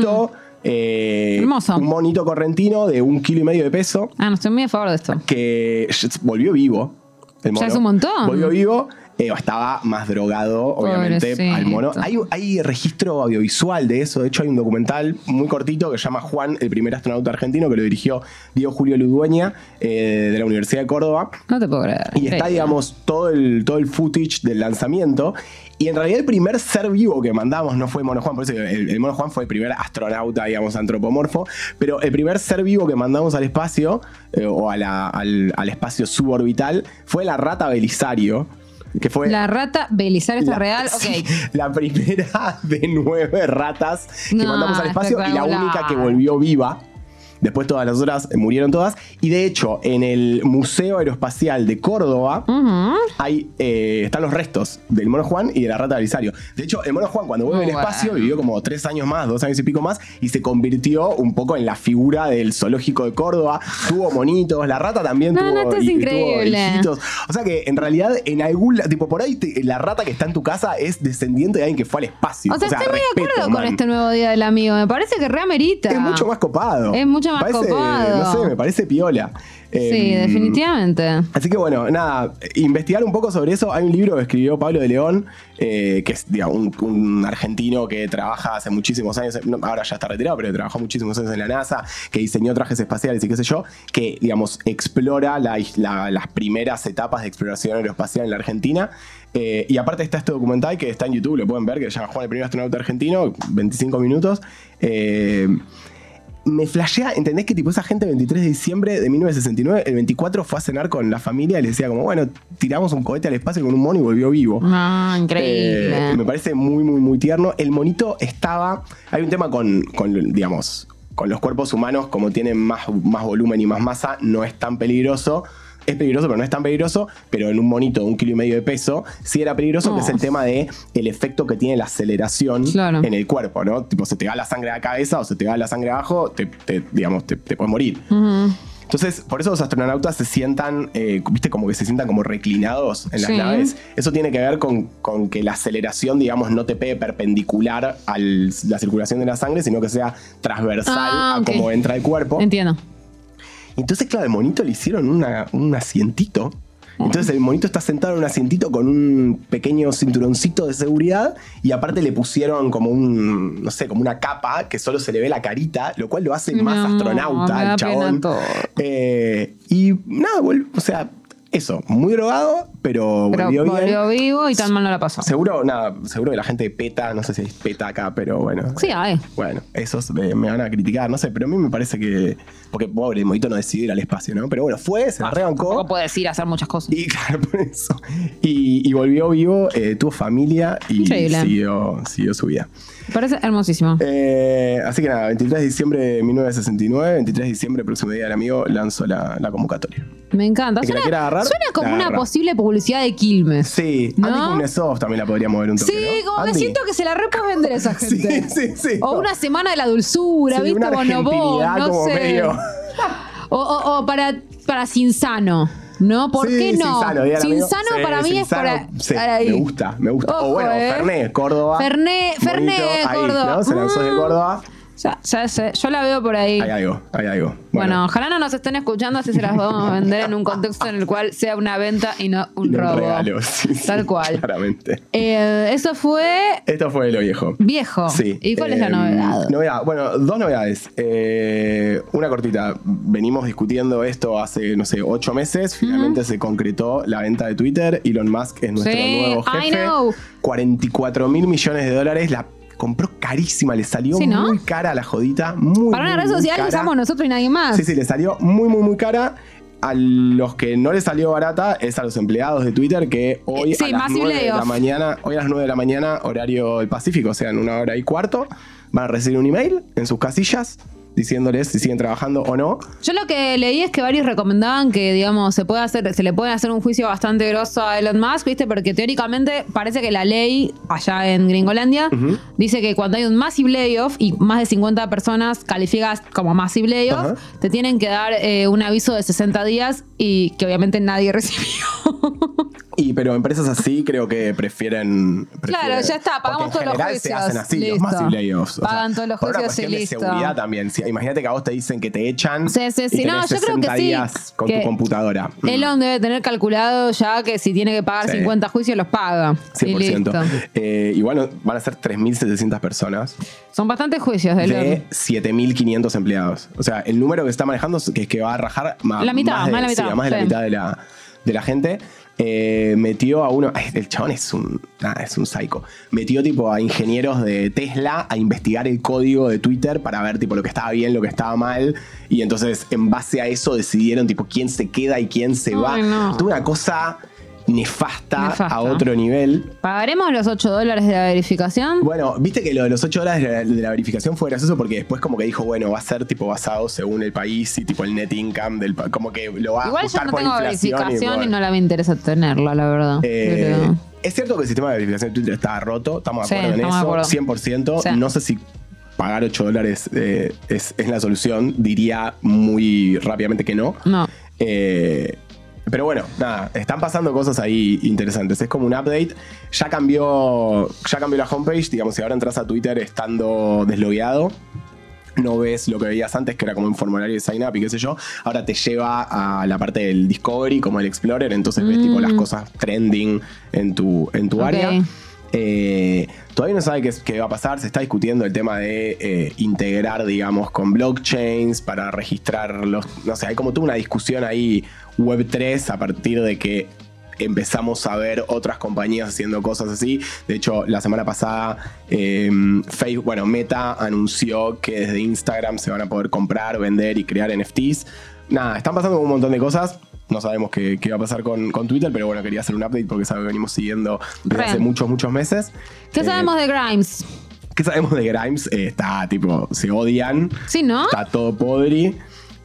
Speaker 3: Eh,
Speaker 2: Hermoso.
Speaker 3: Un monito correntino de un kilo y medio de peso
Speaker 2: Ah, no estoy muy a favor de esto.
Speaker 3: que volvió vivo. El
Speaker 2: Ya
Speaker 3: mono.
Speaker 2: es un montón.
Speaker 3: Volvió vivo. eh, estaba más drogado, obviamente,
Speaker 2: Pobrecito.
Speaker 3: al mono. Hay, hay registro audiovisual de eso. De hecho, hay un documental muy cortito que se llama Juan, el primer astronauta argentino, que lo dirigió Diego Julio Ludueña, eh, de la Universidad de Córdoba.
Speaker 2: No te puedo creer.
Speaker 3: Y está, digamos, todo el, todo el footage del lanzamiento. Y en realidad el primer ser vivo que mandamos no fue Mono Juan, por eso el, el Mono Juan fue el primer astronauta, digamos, antropomorfo. Pero el primer ser vivo que mandamos al espacio, eh, o a la- al, al espacio suborbital, fue la rata Belisario. Que fue
Speaker 2: La rata Belisario está
Speaker 3: la-
Speaker 2: real. Ok.
Speaker 3: la primera de nueve ratas que
Speaker 2: No,
Speaker 3: mandamos al espacio y la única que volvió viva. Después todas las otras eh, murieron todas. Y de hecho, en el Museo Aeroespacial de Córdoba hay, eh, están los restos del mono Juan y de la rata Belisario. De hecho, el mono Juan cuando vuelve al espacio vivió como tres años más, dos años y pico más, y se convirtió un poco en la figura del zoológico de Córdoba. Tuvo monitos, la rata también
Speaker 2: No,
Speaker 3: tuvo,
Speaker 2: no, esto es
Speaker 3: y-
Speaker 2: increíble.
Speaker 3: O sea que en realidad, en algún tipo por ahí, te- la rata que está en tu casa es descendiente de alguien que fue al espacio.
Speaker 2: O sea, estoy muy de acuerdo con este nuevo día del amigo. Me parece que reamerita.
Speaker 3: Es mucho más copado.
Speaker 2: Es mucho más
Speaker 3: Parece-
Speaker 2: copado.
Speaker 3: No sé, me parece piola.
Speaker 2: Sí,
Speaker 3: Em,
Speaker 2: definitivamente.
Speaker 3: Así que bueno, nada, investigar un poco sobre eso. Hay un libro que escribió Pablo de León, eh, que es digamos, un, un argentino que trabaja hace muchísimos años, no, ahora ya está retirado, pero trabajó muchísimos años en la NASA, que diseñó trajes espaciales y qué sé yo, que digamos explora la- la- las primeras etapas de exploración aeroespacial en la Argentina. Eh, y aparte está este documental que está en YouTube, lo pueden ver, que se llama Juan el primer astronauta argentino, 25 minutos. Eh, me flashea, ¿entendés que tipo esa gente el 23 de diciembre de 1969, el 24 fue a cenar con la familia y le decía como, bueno, tiramos un cohete al espacio con un mono y volvió vivo.
Speaker 2: Ah, increíble.
Speaker 3: Eh, me parece muy, muy, muy tierno. El monito estaba. Hay un tema con, con, digamos, con los cuerpos humanos, como tienen más, más volumen y más masa, no es tan peligroso. Es peligroso, pero no es tan peligroso. Pero en un monito de un kilo y medio de peso, sí era peligroso, que es el
Speaker 2: Oh.
Speaker 3: tema de el efecto que tiene la aceleración
Speaker 2: Claro.
Speaker 3: en el cuerpo, ¿no? Tipo, se te va la sangre a la cabeza o se te va la sangre abajo, te, te- digamos, te, te puedes morir. Entonces, por eso los astronautas se sientan, eh, viste, como que se sientan como reclinados en las
Speaker 2: Sí.
Speaker 3: naves. Eso tiene que ver con, con que la aceleración, digamos, no te pegue perpendicular a la circulación de la sangre, sino que sea transversal
Speaker 2: Ah,
Speaker 3: a cómo entra el cuerpo.
Speaker 2: Entiendo.
Speaker 3: Entonces, claro, el monito le hicieron una- un asientito. Entonces el monito está sentado en un asientito con un pequeño cinturoncito de seguridad y aparte le pusieron como un, no sé, como una capa que solo se le ve la carita, lo cual lo hace más astronauta al chabón. Eh, y nada, o sea, eso, muy drogado, pero,
Speaker 2: Pero
Speaker 3: volvió bien.
Speaker 2: volvió vivo y tan mal no la pasó.
Speaker 3: Seguro, nada, seguro que la gente PETA, no sé si es PETA acá, pero bueno.
Speaker 2: Sí, hay.
Speaker 3: Bueno, esos me, me van a criticar, no sé, pero a mí me parece que. Porque pobre, el monito no decidió ir al espacio, ¿no? Pero bueno, fue, se la rebancó.
Speaker 2: Tampoco puedes ir a hacer muchas cosas.
Speaker 3: Y claro, por eso. Y, y volvió vivo, eh, tuvo familia y
Speaker 2: Increíble.
Speaker 3: siguió, siguió su vida.
Speaker 2: Parece hermosísimo.
Speaker 3: Eh, así que nada, 23 de diciembre de 1969, 23 de diciembre, próximo día del amigo, lanzo la, la convocatoria.
Speaker 2: Me encanta.
Speaker 3: El que la
Speaker 2: Suena,
Speaker 3: quiera agarrar,
Speaker 2: suena como
Speaker 3: la
Speaker 2: una
Speaker 3: agarra.
Speaker 2: posible publicidad de Quilmes.
Speaker 3: Sí,
Speaker 2: ¿No?
Speaker 3: Andy Kuznetsov también la podría mover un toque.
Speaker 2: Sí,
Speaker 3: ¿no?
Speaker 2: como
Speaker 3: Andy.
Speaker 2: siento que se la re vender a esa gente.
Speaker 3: sí, sí.
Speaker 2: O una semana de la dulzura,
Speaker 3: Sí,
Speaker 2: ¿viste?
Speaker 3: una
Speaker 2: Bonobón,
Speaker 3: argentinidad
Speaker 2: no
Speaker 3: como
Speaker 2: sé.
Speaker 3: medio.
Speaker 2: O, o- o para, para Sinsano, ¿no? ¿Por
Speaker 3: Sí,
Speaker 2: qué no?
Speaker 3: Sinsano, Amigo.
Speaker 2: Sinsano
Speaker 3: Sí,
Speaker 2: para mí es
Speaker 3: Sinsano,
Speaker 2: para,
Speaker 3: sí,
Speaker 2: para ahí.
Speaker 3: Me gusta, me gusta.
Speaker 2: Ojo,
Speaker 3: o bueno,
Speaker 2: eh.
Speaker 3: Fernet, Córdoba. Bonito, ahí,
Speaker 2: Córdoba.
Speaker 3: ¿no? Se lanzó de
Speaker 2: Mm.
Speaker 3: Córdoba.
Speaker 2: Ya, ya sé, yo la veo por ahí.
Speaker 3: Hay algo, hay algo.
Speaker 2: Bueno, ojalá no nos estén escuchando así se las vamos a vender en un contexto en el cual sea una venta y no un robo.
Speaker 3: regalo. sí,
Speaker 2: Tal cual.
Speaker 3: Claramente.
Speaker 2: Eh, eso fue
Speaker 3: Esto fue lo viejo.
Speaker 2: viejo.
Speaker 3: Sí.
Speaker 2: ¿Y cuál es la
Speaker 3: eh,
Speaker 2: novedad?
Speaker 3: Novedad. Bueno, dos novedades. Eh, una cortita. Venimos discutiendo esto hace, no sé, ocho meses. Finalmente se concretó la venta de Twitter. Elon Musk es nuestro
Speaker 2: Sí,
Speaker 3: nuevo
Speaker 2: I
Speaker 3: jefe.
Speaker 2: know.
Speaker 3: 44 mil millones de dólares. La compró carísima. Le salió
Speaker 2: Sí, ¿no?
Speaker 3: muy cara la jodita. Muy,
Speaker 2: Para una
Speaker 3: muy,
Speaker 2: red
Speaker 3: muy
Speaker 2: social que
Speaker 3: cara.
Speaker 2: usamos nosotros y nadie más.
Speaker 3: Sí, sí, le salió muy, muy, muy cara. A los que no les salió barata es a los empleados de Twitter que hoy
Speaker 2: Eh, sí,
Speaker 3: a las
Speaker 2: massive
Speaker 3: 9 de la mañana, hoy a las 9 de la mañana, horario del Pacífico, o sea, en una hora y cuarto, van a recibir un email en sus casillas diciéndoles si siguen trabajando o no.
Speaker 2: Yo lo que leí es que varios recomendaban que, digamos, se puede hacer, se le puede hacer un juicio bastante grosso a Elon Musk, ¿viste? Porque teóricamente parece que la ley allá en Gringolandia dice que cuando hay un massive layoff y más de 50 personas calificas como massive layoff, te tienen que dar eh, un aviso de 60 días y que obviamente nadie recibió.
Speaker 3: Y pero empresas así creo que prefieren.
Speaker 2: Claro,
Speaker 3: prefieren-
Speaker 2: ya está, pagamos todos los
Speaker 3: general se
Speaker 2: juicios,
Speaker 3: hacen así,
Speaker 2: listo.
Speaker 3: los massive layoffs. o
Speaker 2: Pagan todos los
Speaker 3: por una
Speaker 2: juicios y
Speaker 3: cuestión de
Speaker 2: listo.
Speaker 3: seguridad también. Si- imagínate que a vos te dicen que te echan.
Speaker 2: Sí, sí,
Speaker 3: y
Speaker 2: sí. No,
Speaker 3: tenés
Speaker 2: yo creo que
Speaker 3: 60
Speaker 2: sí,
Speaker 3: días con
Speaker 2: que
Speaker 3: tu computadora. Mm.
Speaker 2: Elon debe tener calculado ya que si tiene que pagar
Speaker 3: Sí.
Speaker 2: 50 juicios los paga. Y
Speaker 3: 100%.
Speaker 2: listo.
Speaker 3: Eh, igual no- van a ser 3.700 personas
Speaker 2: Son bastantes juicios de Elon.
Speaker 3: de 7.500 empleados. O sea, el número que está manejando es que va a rajar ma-
Speaker 2: La mitad,
Speaker 3: más de,
Speaker 2: más la
Speaker 3: sí,
Speaker 2: mitad,
Speaker 3: a más de la
Speaker 2: sí.
Speaker 3: mitad de la, de la gente. Eh, metió a uno. El chabón es un. nada, es un psycho. Metió tipo a ingenieros de Tesla a investigar el código de Twitter para ver tipo lo que estaba bien, lo que estaba mal. Y entonces, en base a eso, decidieron tipo quién se queda y quién se va.
Speaker 2: No.
Speaker 3: Tuvo una cosa nefasta,
Speaker 2: Nefasta.
Speaker 3: a otro nivel.
Speaker 2: ¿Pagaremos los 8 dólares de la verificación?
Speaker 3: Bueno, viste que lo de los 8 horas de la, de la verificación fue gracioso porque después como que dijo, bueno, va a ser tipo basado según el país y tipo el net income del como que lo va a
Speaker 2: Igual yo
Speaker 3: ajustar
Speaker 2: no
Speaker 3: por
Speaker 2: tengo
Speaker 3: inflación
Speaker 2: verificación y,
Speaker 3: por-
Speaker 2: no la me interesa tenerla, la verdad.
Speaker 3: Eh,
Speaker 2: Pero-
Speaker 3: Es cierto que el sistema de verificación de Twitter está roto, estamos de
Speaker 2: Sí,
Speaker 3: acuerdo en eso,
Speaker 2: acuerdo.
Speaker 3: 100%.
Speaker 2: Sí.
Speaker 3: No sé si pagar 8 dólares eh, es, es la solución, diría muy rápidamente que no.
Speaker 2: No.
Speaker 3: Eh, pero bueno, nada, están pasando cosas ahí interesantes. Es como un update. Ya cambió, ya cambió la homepage. Digamos, si ahora entras a Twitter estando deslogueado, no ves lo que veías antes, que era como un formulario de sign up y qué sé yo. Ahora te lleva a la parte del Discovery, como el Explorer. Entonces ves tipo las cosas trending en tu, en tu área. Eh, todavía no sabe qué, va a pasar. Se está discutiendo el tema de eh, integrar, digamos, con blockchains para registrar los. No sé, hay como toda una discusión ahí Web3 a partir de que empezamos a ver otras compañías haciendo cosas así. De hecho, la semana pasada, eh, Facebook, bueno, Meta anunció que desde Instagram se van a poder comprar, vender y crear NFTs. Nada, están pasando un montón de cosas. No sabemos qué, qué va a pasar con, con Twitter, pero bueno, quería hacer un update porque algo que venimos siguiendo desde hace muchos, muchos meses.
Speaker 2: ¿Qué
Speaker 3: Eh,
Speaker 2: sabemos de Grimes?
Speaker 3: ¿Qué sabemos de Grimes? Eh, está tipo, se odian,
Speaker 2: Sí, ¿no?
Speaker 3: está todo podri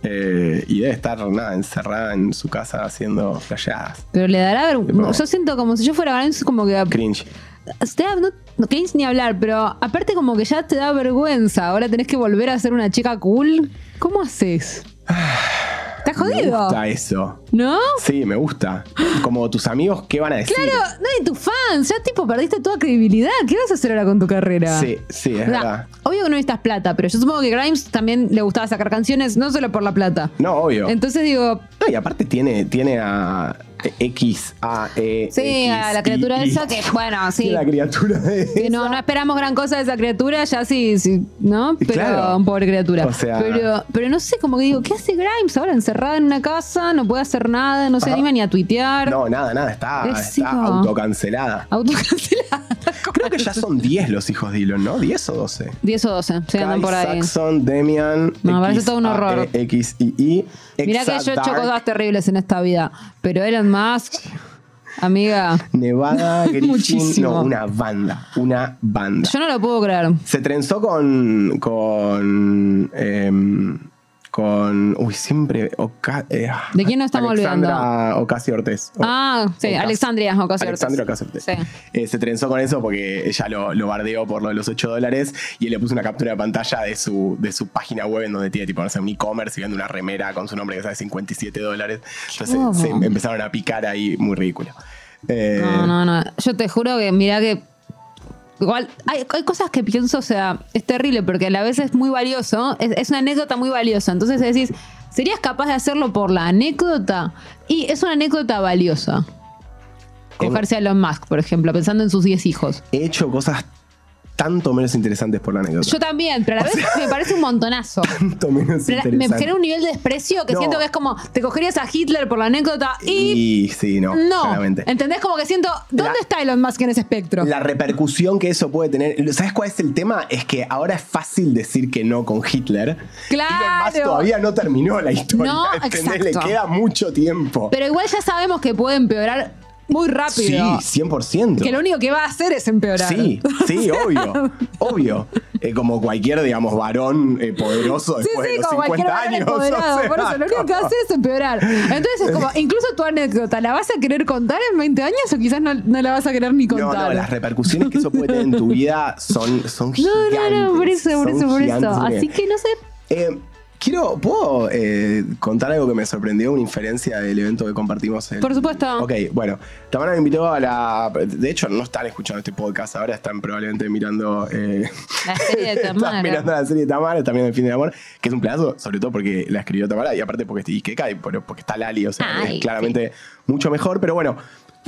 Speaker 3: eh, y debe estar nada, encerrada en su casa haciendo flasheadas.
Speaker 2: Pero le dará ver.
Speaker 3: Tipo-
Speaker 2: Yo siento como si yo fuera Grimes, como que.
Speaker 3: Cringe.
Speaker 2: Da- no, no querés ni hablar, pero aparte, como que ya te da vergüenza. Ahora tenés que volver a ser una chica cool. ¿Cómo haces? ¿Estás
Speaker 3: Me
Speaker 2: jodido?
Speaker 3: gusta eso.
Speaker 2: ¿No?
Speaker 3: Sí, me gusta. Como tus amigos, ¿qué van a decir?
Speaker 2: Claro, no hay tus fans, ya tipo perdiste toda credibilidad. ¿Qué vas a hacer ahora con tu carrera?
Speaker 3: Sí, sí, es
Speaker 2: O sea,
Speaker 3: verdad.
Speaker 2: obvio que no necesitas plata, pero yo supongo que Grimes también le gustaba sacar canciones, no solo por la plata.
Speaker 3: No, obvio.
Speaker 2: Entonces digo,
Speaker 3: No, y aparte tiene, tiene a X, A, E.
Speaker 2: sí,
Speaker 3: X,
Speaker 2: a la criatura
Speaker 3: I,
Speaker 2: esa que, bueno, sí.
Speaker 3: La criatura de.
Speaker 2: Que no, no esperamos gran cosa de esa criatura, ya sí, sí ¿no? Pero,
Speaker 3: claro.
Speaker 2: pobre criatura.
Speaker 3: O sea-
Speaker 2: pero, pero no sé, como que digo, ¿qué hace Grimes ahora encerrada en una casa? No puede hacer nada, no se
Speaker 3: Ajá.
Speaker 2: anima ni a tuitear.
Speaker 3: No, nada, nada. Está,
Speaker 2: Es
Speaker 3: está
Speaker 2: hijo.
Speaker 3: autocancelada.
Speaker 2: Autocancelada.
Speaker 3: Creo que ya son 10 los hijos de Elon, ¿no? ¿10 o 12?
Speaker 2: 10 o 12, se andan por ahí.
Speaker 3: Saxon, Demian.
Speaker 2: No, parece todo un horror.
Speaker 3: X, I, I.
Speaker 2: Mirá que yo he hecho cosas terribles en esta vida, pero Elon Musk, Amiga,
Speaker 3: Nevada Griffin.
Speaker 2: Muchísimo.
Speaker 3: No, una banda. Una banda.
Speaker 2: yo no lo puedo creer.
Speaker 3: Se trenzó con. con. em, con. Uy, siempre. Oca- eh,
Speaker 2: ¿De quién nos estamos
Speaker 3: Alexandra Ocasio Ortiz.
Speaker 2: Ah, sí. Alexandria Ocasio
Speaker 3: Alexandra
Speaker 2: Ortiz.
Speaker 3: Ocasio Ortiz.
Speaker 2: Sí.
Speaker 3: Eh, se trenzó con eso porque ella lo, lo bardeó por lo de los 8 dólares y él le puso una captura de pantalla de su, de su página web en donde tiene tipo, no sé, un e-commerce y vende una remera con su nombre que sale 57 dólares. Entonces se empezaron a picar ahí muy ridículo. Eh,
Speaker 2: No, no, no. Yo te juro que, mira que. Igual, hay, hay cosas que pienso, o sea, es terrible porque a la vez es muy valioso. Es, es una anécdota muy valiosa. Entonces decís, ¿serías capaz de hacerlo por la anécdota? Y es una anécdota valiosa. Cogerse a Elon Musk, por ejemplo, pensando en sus 10 hijos.
Speaker 3: He hecho cosas tanto menos interesantes por la anécdota.
Speaker 2: Yo también, pero a la vez me parece un montonazo.
Speaker 3: tanto menos
Speaker 2: Pero me
Speaker 3: interesante.
Speaker 2: genera un nivel de desprecio que
Speaker 3: No.
Speaker 2: siento que es como, te cogerías a Hitler por la anécdota y.
Speaker 3: Y sí, no,
Speaker 2: no.
Speaker 3: claramente.
Speaker 2: ¿Entendés? Como que siento, ¿dónde
Speaker 3: La-
Speaker 2: está Elon Musk en ese espectro?
Speaker 3: La repercusión que eso puede tener. ¿Sabes cuál es el tema? Es que ahora es fácil decir que no con Hitler.
Speaker 2: Claro.
Speaker 3: Elon Musk todavía no terminó la historia.
Speaker 2: No,
Speaker 3: ¿entendés? Le
Speaker 2: exacto.
Speaker 3: queda mucho tiempo.
Speaker 2: Pero igual ya sabemos que puede empeorar muy rápido.
Speaker 3: Sí, 100%.
Speaker 2: Que lo único que va a hacer es empeorar.
Speaker 3: Sí, sí, obvio, obvio. Eh, como cualquier, digamos, varón eh, poderoso
Speaker 2: Sí,
Speaker 3: después
Speaker 2: sí,
Speaker 3: de los
Speaker 2: como
Speaker 3: 50
Speaker 2: cualquier varón
Speaker 3: años. o sea,
Speaker 2: por eso, lo único que va a hacer es empeorar. Entonces es como, incluso tu anécdota, ¿la vas a querer contar en 20 años o quizás no, no la vas a querer ni
Speaker 3: No,
Speaker 2: contar?
Speaker 3: no, las repercusiones que eso puede tener en tu vida son, son
Speaker 2: no,
Speaker 3: gigantes.
Speaker 2: no, no, por eso, por eso, por eso. Así que no sé.
Speaker 3: Eh, quiero, ¿puedo eh, contar algo que me sorprendió? Una inferencia del evento que compartimos. el-
Speaker 2: Por supuesto.
Speaker 3: Ok, bueno. Tamara me invitó a la. De hecho, no están escuchando este podcast ahora, están probablemente mirando. eh,
Speaker 2: La serie de
Speaker 3: están
Speaker 2: Tamara.
Speaker 3: mirando la serie de Tamara, también El fin del amor, que es un pedazo, sobre todo porque la escribió Tamara y aparte porque y que cae, porque está Lali, o sea,
Speaker 2: Ay,
Speaker 3: es claramente mucho mejor. Pero bueno.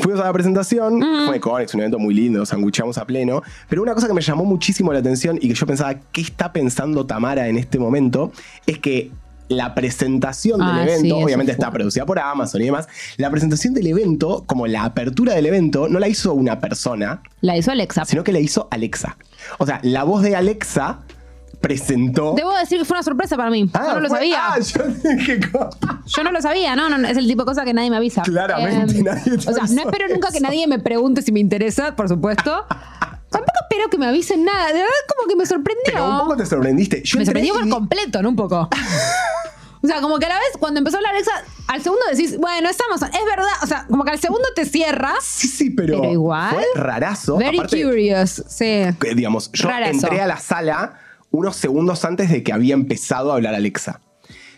Speaker 3: Fuimos a la presentación, fue con, es un evento muy lindo, sangucheamos a pleno. Pero una cosa que me llamó muchísimo la atención y que yo pensaba, ¿qué está pensando Tamara en este momento? Es que la presentación del
Speaker 2: Ah,
Speaker 3: evento,
Speaker 2: sí,
Speaker 3: obviamente está producida por Amazon y demás, la presentación del evento, como la apertura del evento, no la hizo una persona,
Speaker 2: La hizo Alexa.
Speaker 3: sino que la hizo Alexa. O sea, la voz de Alexa presentó...
Speaker 2: Debo decir que fue una sorpresa para mí.
Speaker 3: Ah,
Speaker 2: yo no lo
Speaker 3: fue-
Speaker 2: sabía.
Speaker 3: Ah, yo dije... co-
Speaker 2: Yo no lo sabía, no, no, es el tipo de cosa que nadie me avisa.
Speaker 3: Claramente, nadie te
Speaker 2: O sea, no espero nunca que nadie me pregunte si me interesa, por supuesto. Tampoco espero que me avisen nada. De verdad, como que me sorprendió.
Speaker 3: Pero un poco te sorprendiste. Yo
Speaker 2: me sorprendió por
Speaker 3: y-
Speaker 2: completo, no un poco. O sea, como que a la vez, cuando empezó a hablar Alexa, al segundo decís, bueno, estamos. Es verdad. O sea, como que al segundo te cierras.
Speaker 3: Sí, sí, pero,
Speaker 2: Pero igual.
Speaker 3: fue rarazo.
Speaker 2: Very
Speaker 3: Aparte,
Speaker 2: curious. Sí.
Speaker 3: digamos, yo
Speaker 2: Rarazo.
Speaker 3: entré a la sala unos segundos antes de que había empezado a hablar Alexa.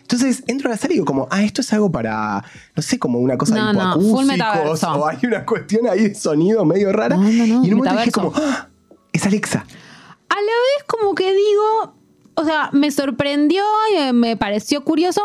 Speaker 3: Entonces entro a la sala y digo como, ah, esto es algo para, no sé, como una cosa
Speaker 2: No,
Speaker 3: de hipoacúsicos o hay una cuestión ahí de sonido medio rara.
Speaker 2: No,
Speaker 3: y en un momento dije como, ah, es Alexa.
Speaker 2: A la vez, como que digo, o sea, me sorprendió y eh, me pareció curioso.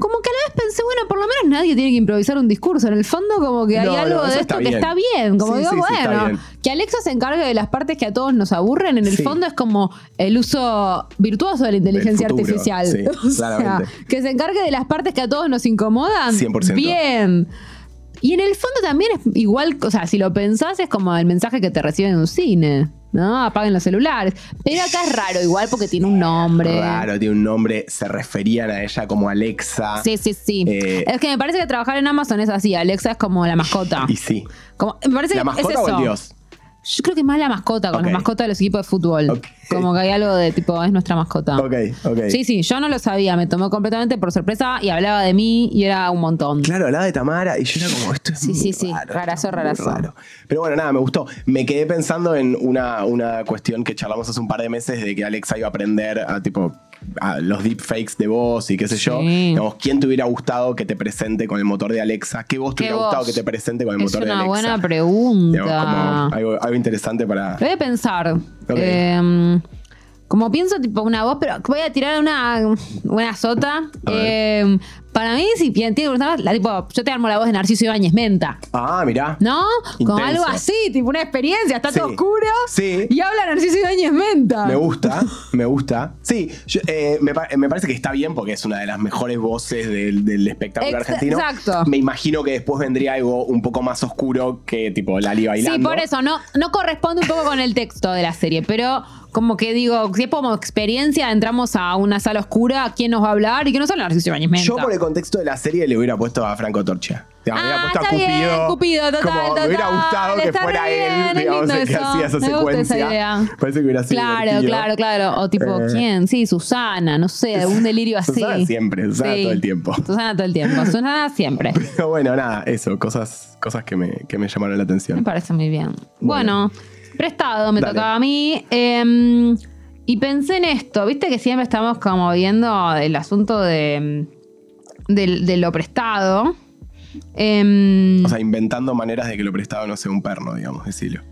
Speaker 2: Como que a la vez pensé, bueno, por lo menos nadie tiene que improvisar un discurso. En el fondo, como que hay
Speaker 3: No,
Speaker 2: algo de esto que está bien. Como
Speaker 3: Sí,
Speaker 2: digo,
Speaker 3: sí,
Speaker 2: bueno, que Alexa se encargue de las partes que a todos nos aburren. En el fondo es como el uso virtuoso de la inteligencia artificial. o sea, que se encargue de las partes que a todos nos incomodan.
Speaker 3: 100%.
Speaker 2: Bien. Y en el fondo también es igual, o sea, si lo pensás, es como el mensaje que te reciben en un cine, ¿no? Apaguen los celulares. Pero acá es raro, igual porque tiene un nombre.
Speaker 3: Raro, tiene un nombre, se referían a ella como Alexa.
Speaker 2: Sí, sí, sí.
Speaker 3: Eh,
Speaker 2: es que me parece que trabajar en Amazon es así. Alexa es como la mascota.
Speaker 3: Y sí.
Speaker 2: Como, me parece
Speaker 3: ¿La
Speaker 2: que
Speaker 3: mascota
Speaker 2: es
Speaker 3: o
Speaker 2: eso.
Speaker 3: el dios?
Speaker 2: Yo creo que más la mascota, con
Speaker 3: Ok.
Speaker 2: las mascotas de los equipos de fútbol. Como que hay algo de tipo, es nuestra mascota.
Speaker 3: Ok, ok.
Speaker 2: Sí, sí, yo no lo sabía, me tomó completamente por sorpresa y hablaba de mí y era un montón.
Speaker 3: Claro, hablaba de Tamara y yo era como, esto es
Speaker 2: Sí,
Speaker 3: muy
Speaker 2: sí, sí,
Speaker 3: raro,
Speaker 2: rarazo, rarazo.
Speaker 3: raro. Pero bueno, nada, me gustó. Me quedé pensando en una, una cuestión que charlamos hace un par de meses de que Alexa iba a aprender a tipo los deepfakes de voz y qué sé yo. Digamos, ¿quién te hubiera gustado que te presente con el motor de Alexa? ¿Qué voz te
Speaker 2: ¿Qué
Speaker 3: hubiera gustado que te presente con el
Speaker 2: Es
Speaker 3: motor de
Speaker 2: una
Speaker 3: Alexa?
Speaker 2: buena
Speaker 3: Digamos,
Speaker 2: pregunta.
Speaker 3: como algo, algo interesante para.
Speaker 2: Voy a pensar. Eh, como pienso, tipo, una voz, pero voy a tirar una, una sota. Eh, para mí, si tiene que la tipo, yo te armo la voz de Narciso Ibáñez Menta.
Speaker 3: Ah, mirá.
Speaker 2: ¿No?
Speaker 3: Intenso.
Speaker 2: algo así, tipo una experiencia, está todo
Speaker 3: Sí.
Speaker 2: oscuro.
Speaker 3: Sí.
Speaker 2: Y habla Narciso Ibáñez Menta.
Speaker 3: Me gusta, me gusta. Sí, yo, eh, me, pa- me parece que está bien porque es una de las mejores voces del, del espectáculo
Speaker 2: Ex-
Speaker 3: argentino.
Speaker 2: exacto.
Speaker 3: Me imagino que después vendría algo un poco más oscuro que tipo Lali bailando.
Speaker 2: Sí, por eso, no, no corresponde un poco con el texto de la serie, pero como que digo, si es como experiencia, entramos a una sala oscura, ¿quién nos va a hablar? ¿Y quién nos habla? Narciso Ibáñez Menta.
Speaker 3: Yo por el contexto de la serie le hubiera puesto a Franco Torcha. Digamos,
Speaker 2: Ah,
Speaker 3: hubiera puesto a
Speaker 2: bien,
Speaker 3: Cupido.
Speaker 2: Cupido, total,
Speaker 3: como me hubiera gustado que fuera
Speaker 2: bien,
Speaker 3: él, digamos, el que
Speaker 2: eso.
Speaker 3: hacía esa
Speaker 2: Me gusta
Speaker 3: secuencia.
Speaker 2: esa idea.
Speaker 3: Parece que hubiera sido
Speaker 2: Claro,
Speaker 3: divertido.
Speaker 2: claro, claro. O tipo,
Speaker 3: Eh,
Speaker 2: ¿quién? Sí, Susana, no sé, un delirio así.
Speaker 3: Susana siempre, Susana todo el tiempo.
Speaker 2: Susana todo el tiempo. Susana siempre.
Speaker 3: Pero bueno, nada, eso, cosas, cosas que, me, que me llamaron la
Speaker 2: Me
Speaker 3: atención.
Speaker 2: parece muy bien. Bueno,
Speaker 3: Bueno.
Speaker 2: prestado me
Speaker 3: Dale.
Speaker 2: tocaba a mí. em, y pensé en esto. Viste que siempre estamos como viendo el asunto de, de, de lo prestado. Em,
Speaker 3: O sea, inventando maneras de que lo prestado no sea un perno, digamos, decirlo.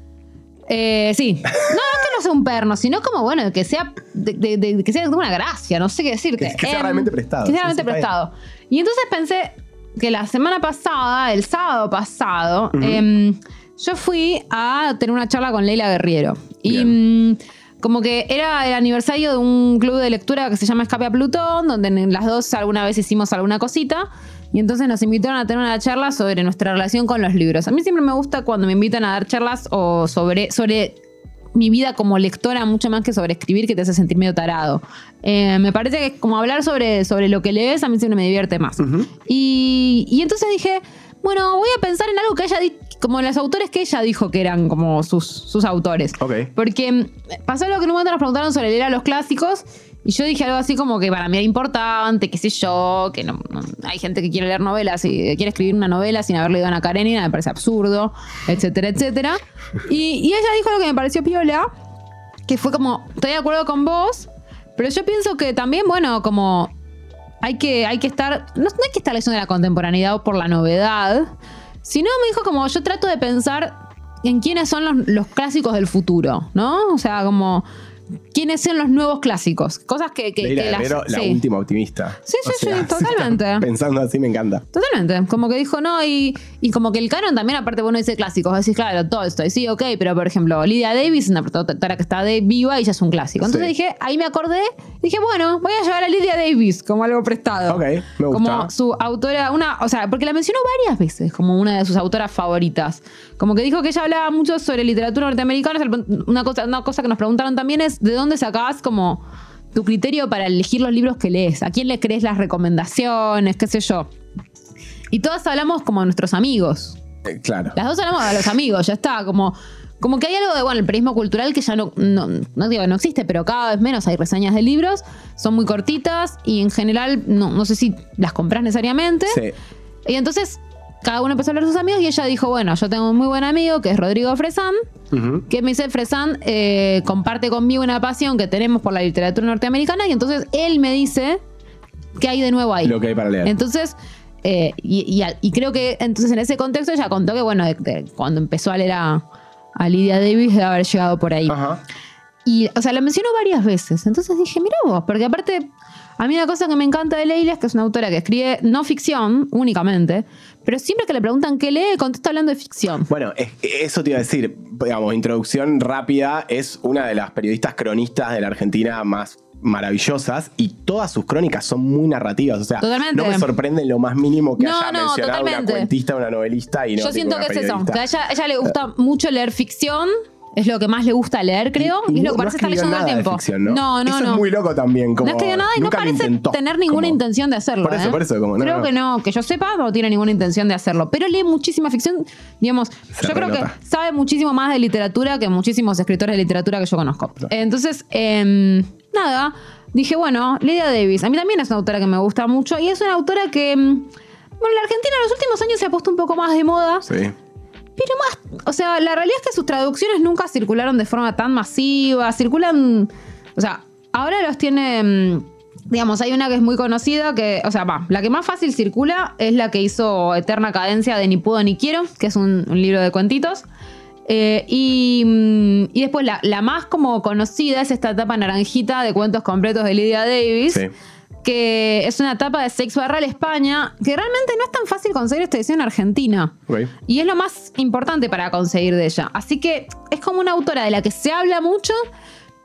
Speaker 2: eh, sí. No, no que no sea un perno, sino como, bueno, que sea de, de- de- que sea de una gracia, no sé qué decirte.
Speaker 3: Que- que sea
Speaker 2: Em,
Speaker 3: realmente prestado,
Speaker 2: Que sea realmente
Speaker 3: sí,
Speaker 2: prestado. Y entonces pensé que la semana pasada, el sábado pasado, em, yo fui a tener una charla con Leila Guerriero. Y
Speaker 3: Bien.
Speaker 2: mm, como que era el aniversario de un club de lectura que se llama Escape a Plutón, donde en las dos alguna vez hicimos alguna cosita. Y entonces nos invitaron a tener una charla sobre nuestra relación con los libros. A mí siempre me gusta cuando me invitan a dar charlas o sobre, sobre mi vida como lectora mucho más que sobre escribir que te hace sentir medio tarado. Eh, me parece que como hablar sobre, sobre lo que lees a mí siempre me divierte más. y, y entonces dije, bueno, voy a pensar en algo que dicho, como los autores que ella dijo que eran como sus, sus autores.
Speaker 3: Ok.
Speaker 2: Porque mm, pasó algo que en un momento nos preguntaron sobre leer a los clásicos y yo dije algo así como que para mí era importante, qué sé yo, que no, no- hay gente que quiere leer novelas y quiere escribir una novela sin haber leído a Ana Karenina, me parece absurdo, etcétera, etcétera. Y, y ella dijo algo que me pareció piola, que fue como, estoy de acuerdo con vos, pero yo pienso que también, bueno, como hay que, hay que estar, no, hay que estar leyendo la contemporaneidad o por la novedad, sino me dijo como yo trato de pensar en quiénes son los, los clásicos del futuro, ¿no? O sea, como quiénes son los nuevos clásicos, cosas que, que,
Speaker 3: Leila
Speaker 2: que las-
Speaker 3: la
Speaker 2: sí.
Speaker 3: última optimista.
Speaker 2: Sí, sí,
Speaker 3: O sea,
Speaker 2: sí, totalmente.
Speaker 3: Pensando así me encanta.
Speaker 2: Totalmente, como que dijo no, y, y como que el canon también, aparte, bueno, dice clásicos, decís, claro, todo esto, y sí, ok, pero por ejemplo, Lydia Davis una protagonista que está de viva y ya es un clásico. Entonces
Speaker 3: Sí.
Speaker 2: dije, ahí me acordé, dije, bueno, voy a llevar a Lydia Davis como algo prestado.
Speaker 3: Ok, me gusta.
Speaker 2: Como su autora, una, o sea, porque la mencionó varias veces como una de sus autoras favoritas. Como que dijo que ella hablaba mucho sobre literatura norteamericana. Una cosa, una cosa que nos preguntaron también es de dónde sacabas como tu criterio para elegir los libros que lees. ¿A quién le crees las recomendaciones? ¿Qué sé yo? Y todas hablamos como a nuestros amigos.
Speaker 3: Eh, claro.
Speaker 2: Las dos hablamos de los amigos, ya está. Como, como que hay algo de, bueno, el periodismo cultural que ya no, no, no digo que no existe, pero cada vez menos hay reseñas de libros. Son muy cortitas y en general no, no sé si las compras necesariamente.
Speaker 3: Sí.
Speaker 2: Y entonces cada uno empezó a hablar de sus amigos y ella dijo, bueno, yo tengo un muy buen amigo que es Rodrigo Fresán,
Speaker 3: Ujú.
Speaker 2: que me dice, Fresán eh, comparte conmigo una pasión que tenemos por la literatura norteamericana y entonces él me dice qué hay de nuevo ahí.
Speaker 3: Lo que hay para leer.
Speaker 2: Entonces, eh, y, y y creo que entonces en ese contexto ella contó que, bueno, de- de cuando empezó a leer a, a Lydia Davis de haber llegado por ahí.
Speaker 3: Ajá.
Speaker 2: Y, o sea, la mencionó varias veces. Entonces dije, mira vos, porque aparte, a mí una cosa que me encanta de Leila es que es una autora que escribe no ficción únicamente, pero siempre que le preguntan qué lee, contesta hablando de ficción.
Speaker 3: Bueno, es- eso te iba a decir, digamos, introducción rápida, es una de las periodistas cronistas de la Argentina más maravillosas y todas sus crónicas son muy narrativas, o sea,
Speaker 2: Totalmente.
Speaker 3: no me sorprende en lo más mínimo que
Speaker 2: No,
Speaker 3: haya
Speaker 2: no,
Speaker 3: mencionado una
Speaker 2: totalmente.
Speaker 3: cuentista, una novelista y no
Speaker 2: Yo siento que
Speaker 3: una
Speaker 2: es eso, que a ella, a ella le gusta mucho leer ficción, es lo que más le gusta leer, creo, y, es lo que parece estar
Speaker 3: escribió
Speaker 2: leyendo todo el tiempo.
Speaker 3: ficción, ¿no?
Speaker 2: no, no.
Speaker 3: Eso
Speaker 2: no.
Speaker 3: es muy loco también. Como
Speaker 2: no escribió nada y no parece
Speaker 3: intentó,
Speaker 2: tener ninguna
Speaker 3: como-
Speaker 2: intención de hacerlo.
Speaker 3: Por eso,
Speaker 2: ¿eh?
Speaker 3: por eso, como, no,
Speaker 2: creo
Speaker 3: no.
Speaker 2: que no, que yo sepa, no tiene ninguna intención de hacerlo. Pero lee muchísima ficción. Digamos,
Speaker 3: Se
Speaker 2: yo creo que sabe muchísimo más de literatura que muchísimos escritores de literatura que yo conozco. Entonces, em, nada, dije, bueno, Lydia Davis, a mí también es una autora que me gusta mucho y es una autora que. em, Bueno, la Argentina en los últimos años se ha puesto un poco más de moda.
Speaker 3: Sí.
Speaker 2: Pero más, o sea, la realidad es que sus traducciones nunca circularon de forma tan masiva, circulan, o sea, ahora los tiene, mm, digamos, hay una que es muy conocida, que, o sea, va, la que más fácil circula es la que hizo Eterna Cadencia de Ni Puedo Ni Quiero, que es un, libro de cuentitos. Eh, y, mm, y después la, la más como conocida es esta etapa naranjita de cuentos completos de Lydia Davis
Speaker 3: Sí.
Speaker 2: Que es una etapa de Sex Barral España, que realmente no es tan fácil conseguir esta edición en Argentina. Y es lo más importante para conseguir de ella. Así que es como una autora de la que se habla mucho,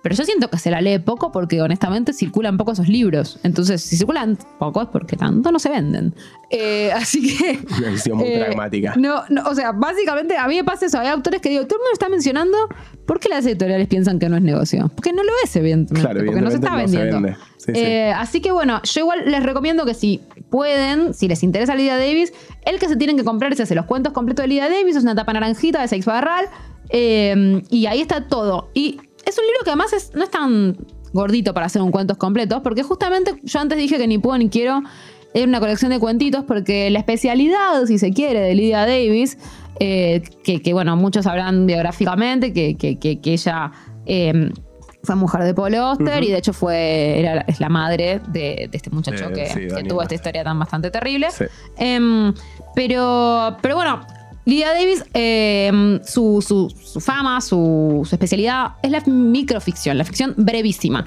Speaker 2: Pero yo siento que se la lee poco porque honestamente circulan poco esos libros. Entonces, si circulan poco es porque tanto no se venden. Eh, así que.
Speaker 3: Una visión muy
Speaker 2: eh,
Speaker 3: pragmática.
Speaker 2: No, no, o sea, básicamente a mí me pasa eso. Hay autores que digo, todo el mundo está mencionando, ¿por qué las editoriales piensan que no es negocio? Porque no lo es, evidentemente.
Speaker 3: Claro,
Speaker 2: porque no se está
Speaker 3: no se
Speaker 2: vendiendo.
Speaker 3: vende. Sí, sí.
Speaker 2: Eh, así que bueno, yo igual les recomiendo que si pueden, si les interesa Lidia Davis, el que se tienen que comprar es ese, los cuentos completos de Lidia Davis, es una tapa naranjita de Seix Barral, eh, y ahí está todo. Y es un libro que además es- no es tan gordito para hacer un cuentos completos, porque justamente yo antes dije que ni puedo ni quiero era una colección de cuentitos, porque la especialidad, si se quiere, de Lydia Davis, eh, que, que, bueno, muchos sabrán biográficamente que, que- que- ella eh, fue mujer de Paul Oster y de hecho fue, era, es la madre de, de este muchacho
Speaker 3: De-
Speaker 2: que,
Speaker 3: sí,
Speaker 2: tuvo esta historia tan bastante terrible.
Speaker 3: Sí.
Speaker 2: Em, pero, pero bueno, Lydia Davis, em, su, su- su fama, su, su especialidad es la microficción, la ficción brevísima.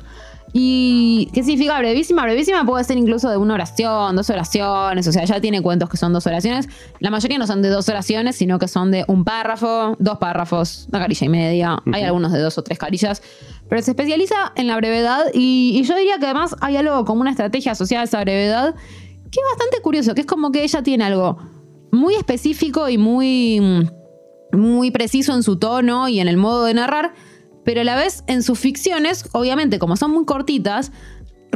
Speaker 2: ¿Y qué significa brevísima? Brevísima puede ser incluso de una oración, dos oraciones, o sea, ya tiene cuentos que son dos oraciones. La mayoría no son de dos oraciones, sino que son de un párrafo, dos párrafos, una carilla y media. Hay algunos de dos o tres carillas. Pero se especializa en la brevedad y, y yo diría que además hay algo como una estrategia asociada a esa brevedad que es bastante curioso, que es como que ella tiene algo muy específico y muy, muy preciso en su tono y en el modo de narrar, pero a la vez en sus ficciones, obviamente como son muy cortitas,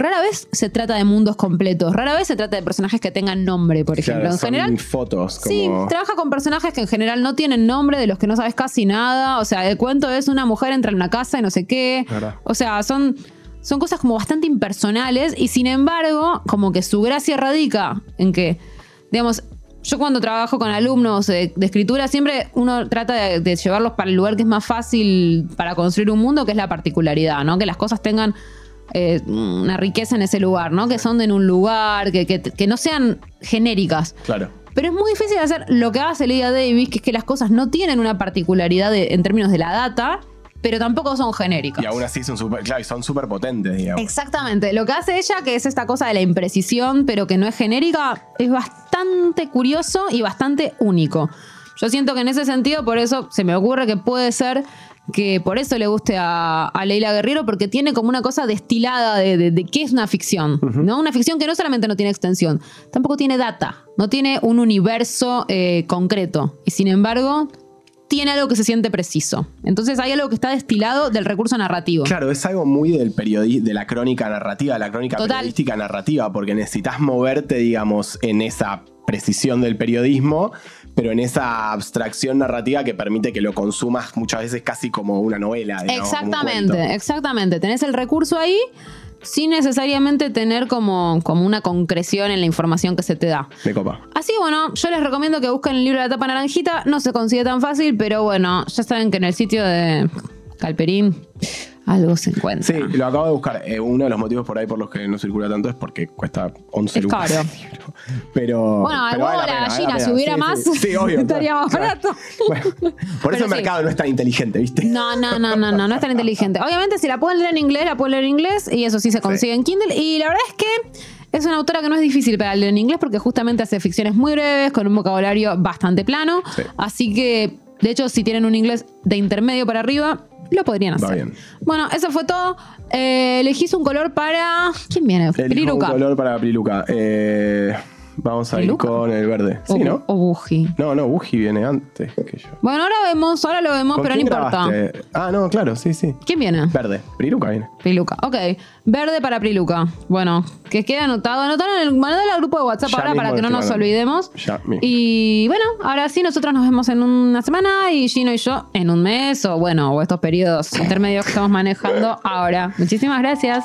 Speaker 2: rara vez se trata de mundos completos, rara vez se trata de personajes que tengan nombre, por ejemplo.
Speaker 3: Claro,
Speaker 2: en
Speaker 3: son
Speaker 2: general,
Speaker 3: fotos. Como...
Speaker 2: Sí, trabaja con personajes que en general no tienen nombre, de los que no sabes casi nada. O sea, el cuento es una mujer entra en una casa y no sé qué.
Speaker 3: Verdad.
Speaker 2: O sea, son, son cosas como bastante impersonales y sin embargo, como que su gracia radica en que, digamos, yo cuando trabajo con alumnos de, de escritura, siempre uno trata de, de llevarlos para el lugar que es más fácil para construir un mundo, que es la particularidad, ¿no? Que las cosas tengan eh, una riqueza en ese lugar, ¿no? Que son en un lugar, que, que- que no sean genéricas.
Speaker 3: Claro.
Speaker 2: Pero es muy difícil hacer lo que hace Lydia Davis, que es que las cosas no tienen una particularidad de- en términos de la data, pero tampoco son genéricas.
Speaker 3: Y aún así son súper, claro, y son súper potentes, digamos.
Speaker 2: Exactamente. Lo que hace ella, que es esta cosa de la imprecisión, pero que no es genérica, es bastante curioso y bastante único. Yo siento que en ese sentido, por eso se me ocurre que puede ser que por eso le guste a, a Leila Guerrero, porque tiene como una cosa destilada de, de- de qué es una ficción, ¿no? Una ficción que no solamente no tiene extensión, tampoco tiene data, no tiene un universo eh, concreto. Y sin embargo, tiene algo que se siente preciso. Entonces hay algo que está destilado del recurso narrativo.
Speaker 3: Claro, es algo muy del periodi de la crónica narrativa, la crónica
Speaker 2: Total.
Speaker 3: periodística narrativa, porque necesitas moverte, digamos, en esa precisión del periodismo, pero en esa abstracción narrativa que permite que lo consumas muchas veces casi como una novela. digamos, como un
Speaker 2: Exactamente, exactamente. Tenés el recurso ahí sin necesariamente tener como, como una concreción en la información que se te da.
Speaker 3: Me copa.
Speaker 2: Así bueno, yo les recomiendo que busquen el libro de la tapa naranjita. No se consigue tan fácil, pero bueno, ya saben que en el sitio de Calperín algo se encuentra.
Speaker 3: Sí, lo acabo de buscar. Eh, uno de los motivos por ahí por los que no circula tanto es porque cuesta 11
Speaker 2: Es
Speaker 3: lucas
Speaker 2: caro.
Speaker 3: Pero.
Speaker 2: Bueno,
Speaker 3: pero vale
Speaker 2: la
Speaker 3: pena, vale
Speaker 2: gallina, si hubiera
Speaker 3: Sí,
Speaker 2: más,
Speaker 3: sí, sí, obvio,
Speaker 2: estaría más
Speaker 3: claro.
Speaker 2: barato.
Speaker 3: Bueno, por
Speaker 2: Pero
Speaker 3: eso el mercado no es tan inteligente, ¿viste?
Speaker 2: No, no, no, no, no, no es tan inteligente. Obviamente, si la pueden leer en inglés, la pueden leer en inglés y eso sí se consigue en Kindle. Y la verdad es que es una autora que no es difícil para leer en inglés porque justamente hace ficciones muy breves, con un vocabulario bastante plano.
Speaker 3: Sí.
Speaker 2: Así que, de hecho, si tienen un inglés de intermedio para arriba, lo podrían
Speaker 3: Va
Speaker 2: hacer.
Speaker 3: bien.
Speaker 2: Bueno, eso fue todo. Eh, elegís un color para. ¿Quién viene?
Speaker 3: Elijo un color para Priluca. Eh, vamos a ir con el verde.
Speaker 2: O,
Speaker 3: Sí, ¿no?
Speaker 2: o Buji.
Speaker 3: No, no, Buji viene antes que yo.
Speaker 2: Bueno, ahora vemos, ahora lo vemos,
Speaker 3: ¿Con
Speaker 2: pero no importa.
Speaker 3: grabaste? Ah, no, claro, sí, sí.
Speaker 2: ¿Quién viene?
Speaker 3: Verde. Priluca viene.
Speaker 2: Priluca, ok. Verde para Priluca. Bueno, que quede anotado. Anotalo en el mandalo al grupo de WhatsApp
Speaker 3: Ya
Speaker 2: ahora para que no nos olvidemos.
Speaker 3: Ya mismo.
Speaker 2: Y bueno, ahora sí, nosotros nos vemos en una semana y Gino y yo en un mes o bueno, o estos periodos intermedios que estamos manejando ahora. Muchísimas gracias.